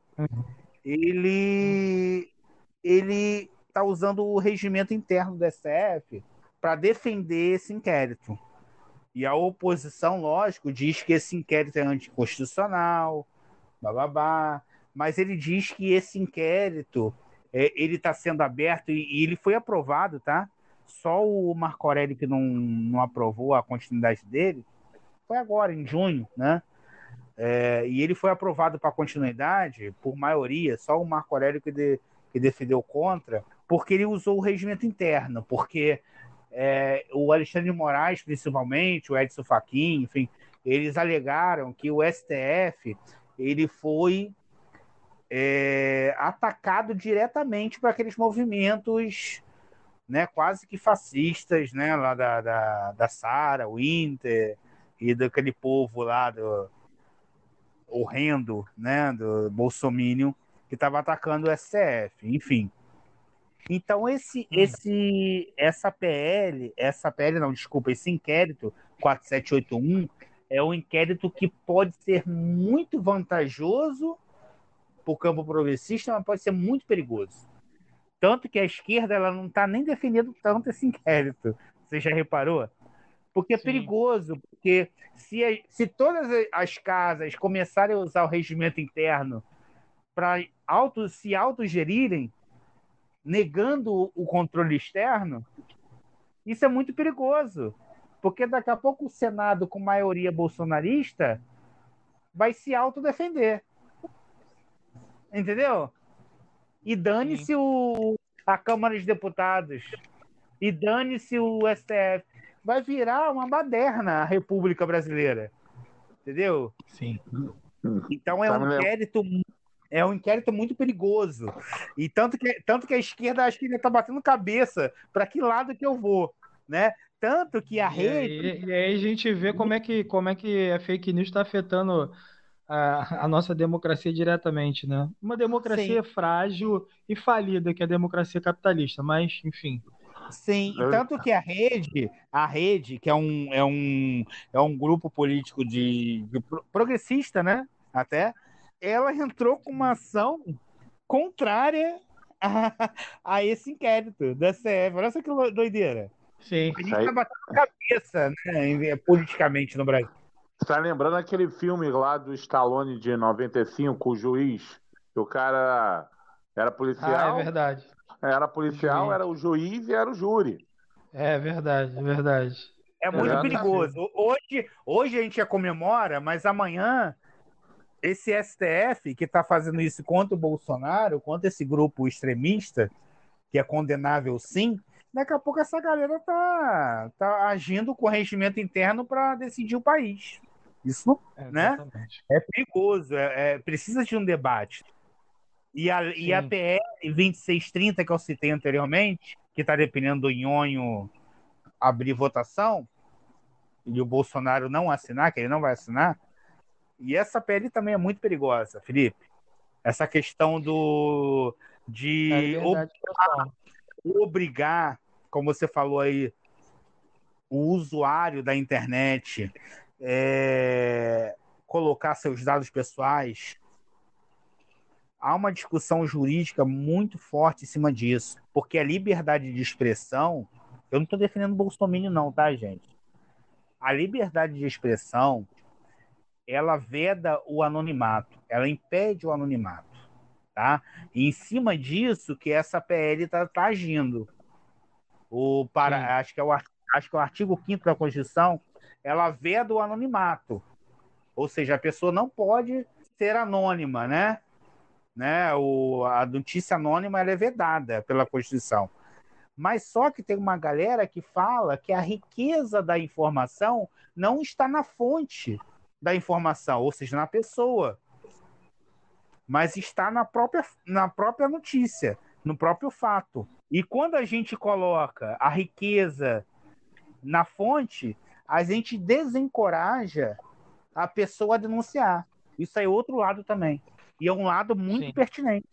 [SPEAKER 2] ele ele está usando o regimento interno do STF para defender esse inquérito. E a oposição, lógico, diz que esse inquérito é anticonstitucional, bababá, mas ele diz que esse inquérito é, ele está sendo aberto e, e, ele foi aprovado, tá? Só o Marco Aurélio que não, não aprovou a continuidade dele foi agora, em junho, né? É, e ele foi aprovado para continuidade por maioria, só o Marco Aurélio que, de, que defendeu contra, porque ele usou o regimento interno, porque é, o Alexandre de Moraes, principalmente, o Edson Fachin, enfim, eles alegaram que o STF ele foi é, atacado diretamente por aqueles movimentos né, quase que fascistas, né, lá da, da, da Sara, o Inter e daquele povo lá do horrendo, né, do Bolsonaro que estava atacando o STF, enfim. Então esse hum. esse essa PL, essa PL não, desculpa, esse inquérito 4781 é um inquérito que pode ser muito vantajoso para o campo progressista, mas pode ser muito perigoso. Tanto que a esquerda ela não está nem defendendo tanto esse inquérito. Você já reparou? Porque é Sim. perigoso, porque se, se todas as casas começarem a usar o regimento interno para auto, se autogerirem, negando o controle externo, isso é muito perigoso. Porque daqui a pouco o Senado, com maioria bolsonarista, vai se autodefender. Entendeu? E dane-se a Câmara dos Deputados. E dane-se o STF. Vai virar uma baderna a República Brasileira. Entendeu?
[SPEAKER 1] Sim.
[SPEAKER 2] Então é tá um inquérito é um inquérito muito perigoso. E tanto que, tanto que a esquerda acho que ainda está batendo cabeça para que lado que eu vou. né? Tanto que a rede.
[SPEAKER 1] E, e, aí a gente vê como é que, como é que a fake news está afetando a, a, nossa democracia diretamente, né? Uma democracia Sim. frágil e falida, que é a democracia capitalista, mas, enfim.
[SPEAKER 2] Sim, tanto que a rede, a rede, que é um, é um, é um grupo político de, de progressista, né? Até, ela entrou com uma ação contrária a, a esse inquérito da CF. Olha só que doideira.
[SPEAKER 1] Sim.
[SPEAKER 2] A gente tá batendo cabeça, né, politicamente no Brasil.
[SPEAKER 3] Tá lembrando aquele filme lá do Stallone de 95, o juiz, que o cara era policial.
[SPEAKER 1] Ah, é verdade.
[SPEAKER 3] Era policial, o era o juiz e era o júri.
[SPEAKER 1] É verdade, é verdade.
[SPEAKER 2] É muito Exatamente. perigoso. Hoje, hoje a gente já comemora, mas amanhã esse STF que está fazendo isso contra o Bolsonaro, contra esse grupo extremista, que é condenável sim, daqui a pouco essa galera tá, tá agindo com regimento interno para decidir o país. Isso é, né? é perigoso, é, é, precisa de um debate. E a, e a PL 2630, que eu citei anteriormente, que está dependendo do Nhonho abrir votação, e o Bolsonaro não assinar, que ele não vai assinar, e essa PL também é muito perigosa, Felipe. Essa questão do de é obrigar, obrigar, como você falou aí, o usuário da internet é, colocar seus dados pessoais. Há uma discussão jurídica muito forte em cima disso, porque a liberdade de expressão, eu não estou defendendo o Bolsonaro não, tá, gente? A liberdade de expressão ela veda o anonimato, ela impede o anonimato, tá? E em cima disso que essa PL está tá agindo. O para, acho que é o acho que é o artigo 5 da Constituição, ela veda o anonimato. Ou seja, a pessoa não pode ser anônima, né? Né? O, a notícia anônima é vedada pela Constituição. Mas só que tem uma galera que fala que a riqueza da informação não está na fonte, da informação, ou seja, na pessoa, mas está na própria, na própria notícia, no próprio fato. E quando a gente coloca a riqueza na fonte, a gente desencoraja a pessoa a denunciar. Isso é outro lado também. E é um lado muito Sim. pertinente.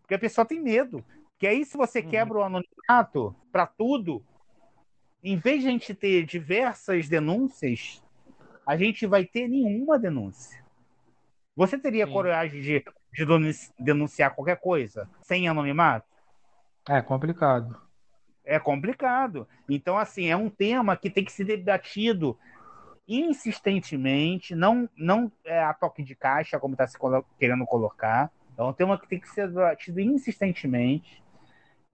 [SPEAKER 2] Porque a pessoa tem medo. Que aí, se você uhum. quebra o anonimato para tudo, em vez de a gente ter diversas denúncias, a gente vai ter nenhuma denúncia. Você teria Sim. coragem de, de denunciar qualquer coisa sem anonimato?
[SPEAKER 1] É complicado.
[SPEAKER 2] É complicado. Então, assim, é um tema que tem que ser debatido insistentemente, não, não é a toque de caixa, como está se colo querendo colocar. É um tema que tem que ser debatido insistentemente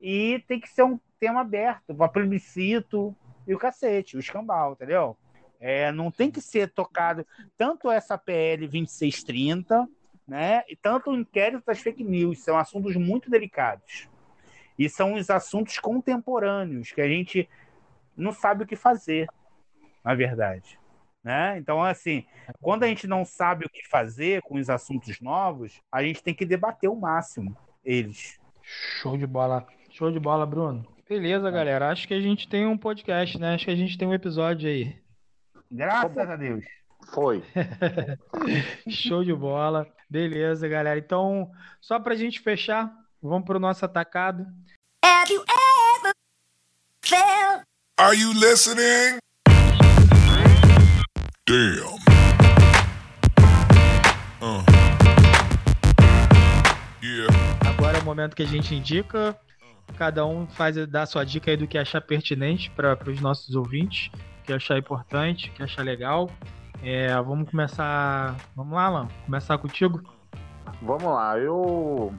[SPEAKER 2] e tem que ser um tema aberto, para plebiscito e o cacete, o escambau, entendeu? É, não tem que ser tocado tanto essa PL 2630, né, e tanto o inquérito das fake news. São assuntos muito delicados. E são os assuntos contemporâneos que a gente não sabe o que fazer, na verdade. Né? Então, assim, quando a gente não sabe o que fazer com os assuntos novos, a gente tem que debater o máximo eles.
[SPEAKER 1] Show de bola. Show de bola, Bruno. Beleza, galera. Acho que a gente tem um podcast, né? Acho que a gente tem um episódio aí.
[SPEAKER 2] Graças a Deus.
[SPEAKER 3] Foi.
[SPEAKER 1] Show de bola. Beleza, galera. Então, só pra gente fechar, vamos pro nosso atacado. Have you ever felt... Are you listening? Damn. Uh. Yeah. Agora é o momento que a gente indica. Cada um faz dar sua dica aí do que achar pertinente para os nossos ouvintes que achar importante, que achar legal. É, vamos começar. Vamos lá, Alan. Começar contigo?
[SPEAKER 3] Vamos lá. Eu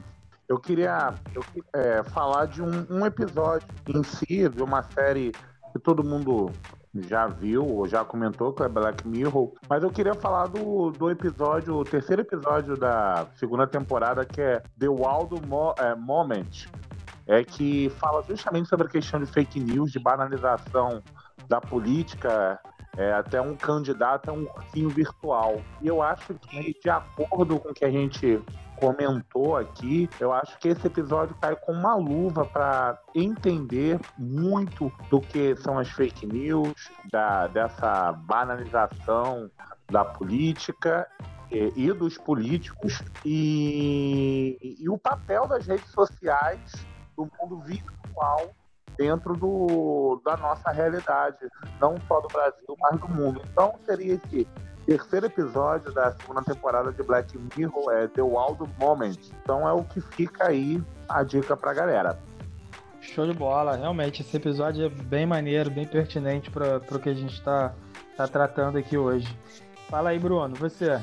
[SPEAKER 3] eu queria eu, é, falar de um, um, episódio em si, de uma série que todo mundo já viu ou já comentou, que é Black Mirror. Mas eu queria falar do, do episódio, o terceiro episódio da segunda temporada, que é The Waldo Mo, é, Moment. É que fala justamente sobre a questão de fake news, de banalização da política, é, até um candidato é um ursinho virtual. E eu acho que, de acordo com o que a gente comentou aqui, eu acho que esse episódio cai com uma luva para entender muito do que são as fake news, da, dessa banalização da política e, e dos políticos e, e, o papel das redes sociais do mundo virtual dentro do, da nossa realidade, não só do Brasil, mas do mundo. Então seria esse terceiro episódio da segunda temporada de Black Mirror, é The Wild Moment. Então é o que fica aí a dica pra galera.
[SPEAKER 1] Show de bola, realmente esse episódio é bem maneiro, bem pertinente para o que a gente está tá tratando aqui hoje. Fala aí, Bruno, você.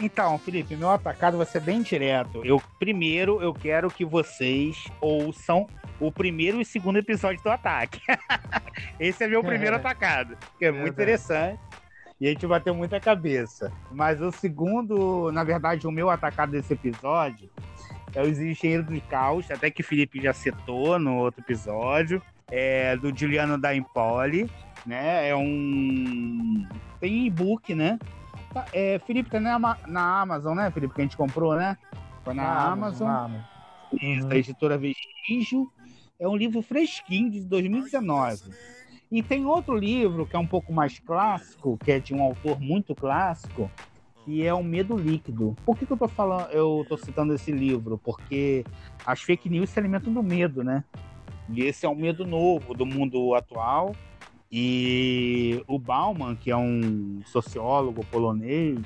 [SPEAKER 2] Então, Felipe, meu atacado vai ser bem direto. Eu primeiro eu quero que vocês ouçam o primeiro e segundo episódio do ataque. Esse é meu primeiro é. atacado, que é, é muito interessante. E a gente bateu muita cabeça. Mas o segundo, na verdade, o meu atacado desse episódio é os Engenheiros do Caos, até que o Felipe já citou no outro episódio. É do Juliano da Impoli, né? É um. Tem e-book, né? É, Felipe, tá na, na Amazon, né, Felipe? Que a gente comprou, né? Foi na, na Amazon. Amazon. Isso, uhum. da editora Vestígio. É um livro fresquinho de 2019. E tem outro livro que é um pouco mais clássico, que é de um autor muito clássico, que é o Medo Líquido. Por que, que eu tô falando, eu tô citando esse livro? Porque as fake news se alimentam do medo, né? E esse é um medo novo do mundo atual. E o Bauman, que é um sociólogo polonês,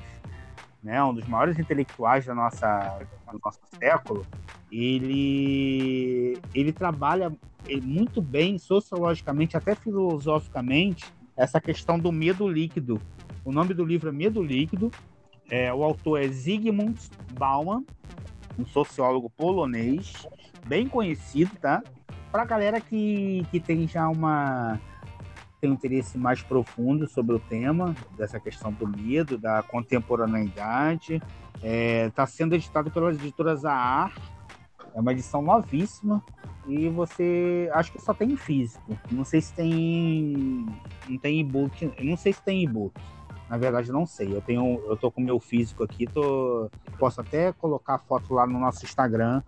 [SPEAKER 2] né, um dos maiores intelectuais da nossa, do nosso século, ele, ele trabalha muito bem sociologicamente, até filosoficamente, essa questão do medo líquido. O nome do livro é Medo Líquido. É, o autor é Zygmunt Bauman, um sociólogo polonês, bem conhecido, tá? Para a galera que, que tem já uma tem um interesse mais profundo sobre o tema, dessa questão do medo, da contemporaneidade. Está é, tá sendo editado pelas editoras Zahar. É uma edição novíssima. E você. Acho que só tem em físico. Não sei se tem. Não tem e-book. Não sei se tem e-book. Na verdade, não sei. Eu tenho. Eu tô com meu físico aqui. Tô, posso até colocar a foto lá no nosso Instagram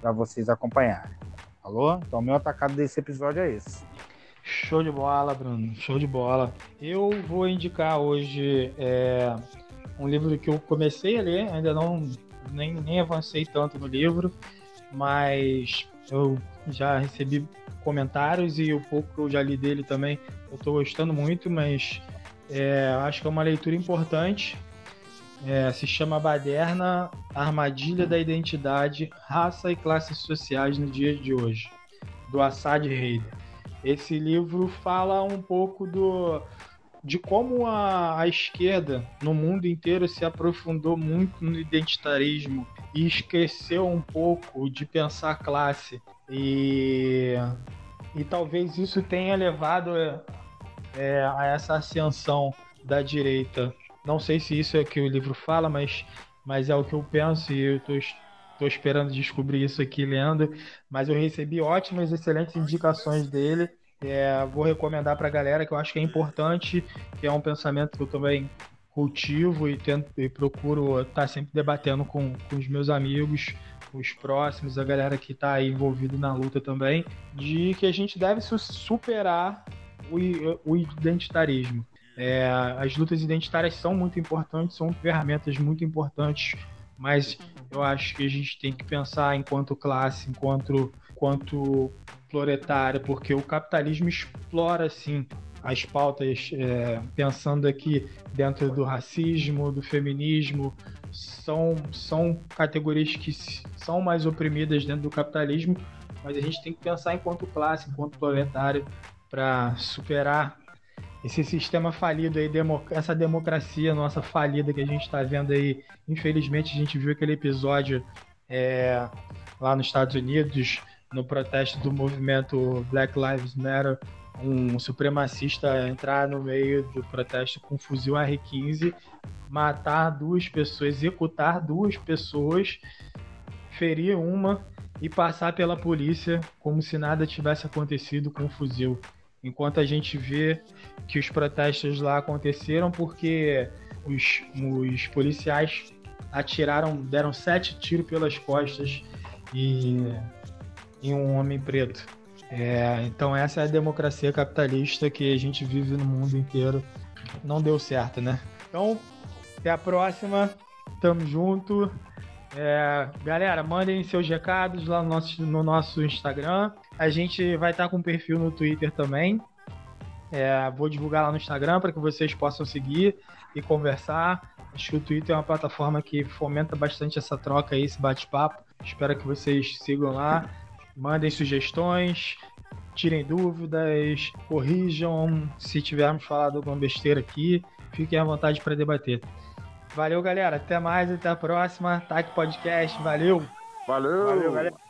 [SPEAKER 2] para vocês acompanharem. Alô? Então, meu atacado desse episódio é esse.
[SPEAKER 1] Show de bola, Bruno. Show de bola. Eu vou indicar hoje é, um livro que eu comecei a ler, ainda não nem, nem avancei tanto no livro, mas eu já recebi comentários e o pouco que eu já li dele também eu estou gostando muito, mas é, acho que é uma leitura importante. É, se chama Baderna, Armadilha da Identidade, Raça e Classes Sociais no Dia de Hoje, do Assad Heider. Esse livro fala um pouco do, de como a, a, esquerda no mundo inteiro se aprofundou muito no identitarismo e esqueceu um pouco de pensar classe. E, e talvez isso tenha levado é, a essa ascensão da direita. Não sei se isso é o que o livro fala, mas, mas é o que eu penso e eu estou Estou esperando descobrir isso aqui lendo, mas eu recebi ótimas, excelentes indicações dele. É, vou recomendar para a galera que eu acho que é importante, que é um pensamento que eu também cultivo e, tento, e procuro estar tá sempre debatendo com, com os meus amigos, os próximos, a galera que está envolvida na luta também, de que a gente deve superar o, o identitarismo. É, as lutas identitárias são muito importantes, são ferramentas muito importantes mas eu acho que a gente tem que pensar enquanto classe, enquanto, enquanto proletária, porque o capitalismo explora, sim, as pautas, é, pensando aqui dentro do racismo, do feminismo, são, são categorias que são mais oprimidas dentro do capitalismo, mas a gente tem que pensar enquanto classe, enquanto proletário, para superar esse sistema falido aí, essa democracia nossa falida que a gente está vendo aí. Infelizmente, a gente viu aquele episódio é, lá nos Estados Unidos, no protesto do movimento Black Lives Matter, um supremacista entrar no meio do protesto com um fuzil R-15, matar duas pessoas, executar duas pessoas, ferir uma e passar pela polícia como se nada tivesse acontecido com o fuzil enquanto a gente vê que os protestos lá aconteceram porque os, os policiais atiraram, deram sete tiros pelas costas e em um homem preto. É, então essa é a democracia capitalista que a gente vive no mundo inteiro. Não deu certo, né? Então, até a próxima. Tamo junto. É, galera, mandem seus recados lá no nosso, no nosso Instagram. A gente vai estar com um perfil no Twitter também. É, vou divulgar lá no Instagram para que vocês possam seguir e conversar. Acho que o Twitter é uma plataforma que fomenta bastante essa troca aí, esse bate-papo. Espero que vocês sigam lá, mandem sugestões, tirem dúvidas, corrijam se tivermos falado alguma besteira aqui. Fiquem à vontade para debater. Valeu, galera. Até mais, até a próxima. TAC Podcast. Valeu.
[SPEAKER 3] Valeu. Valeu, galera.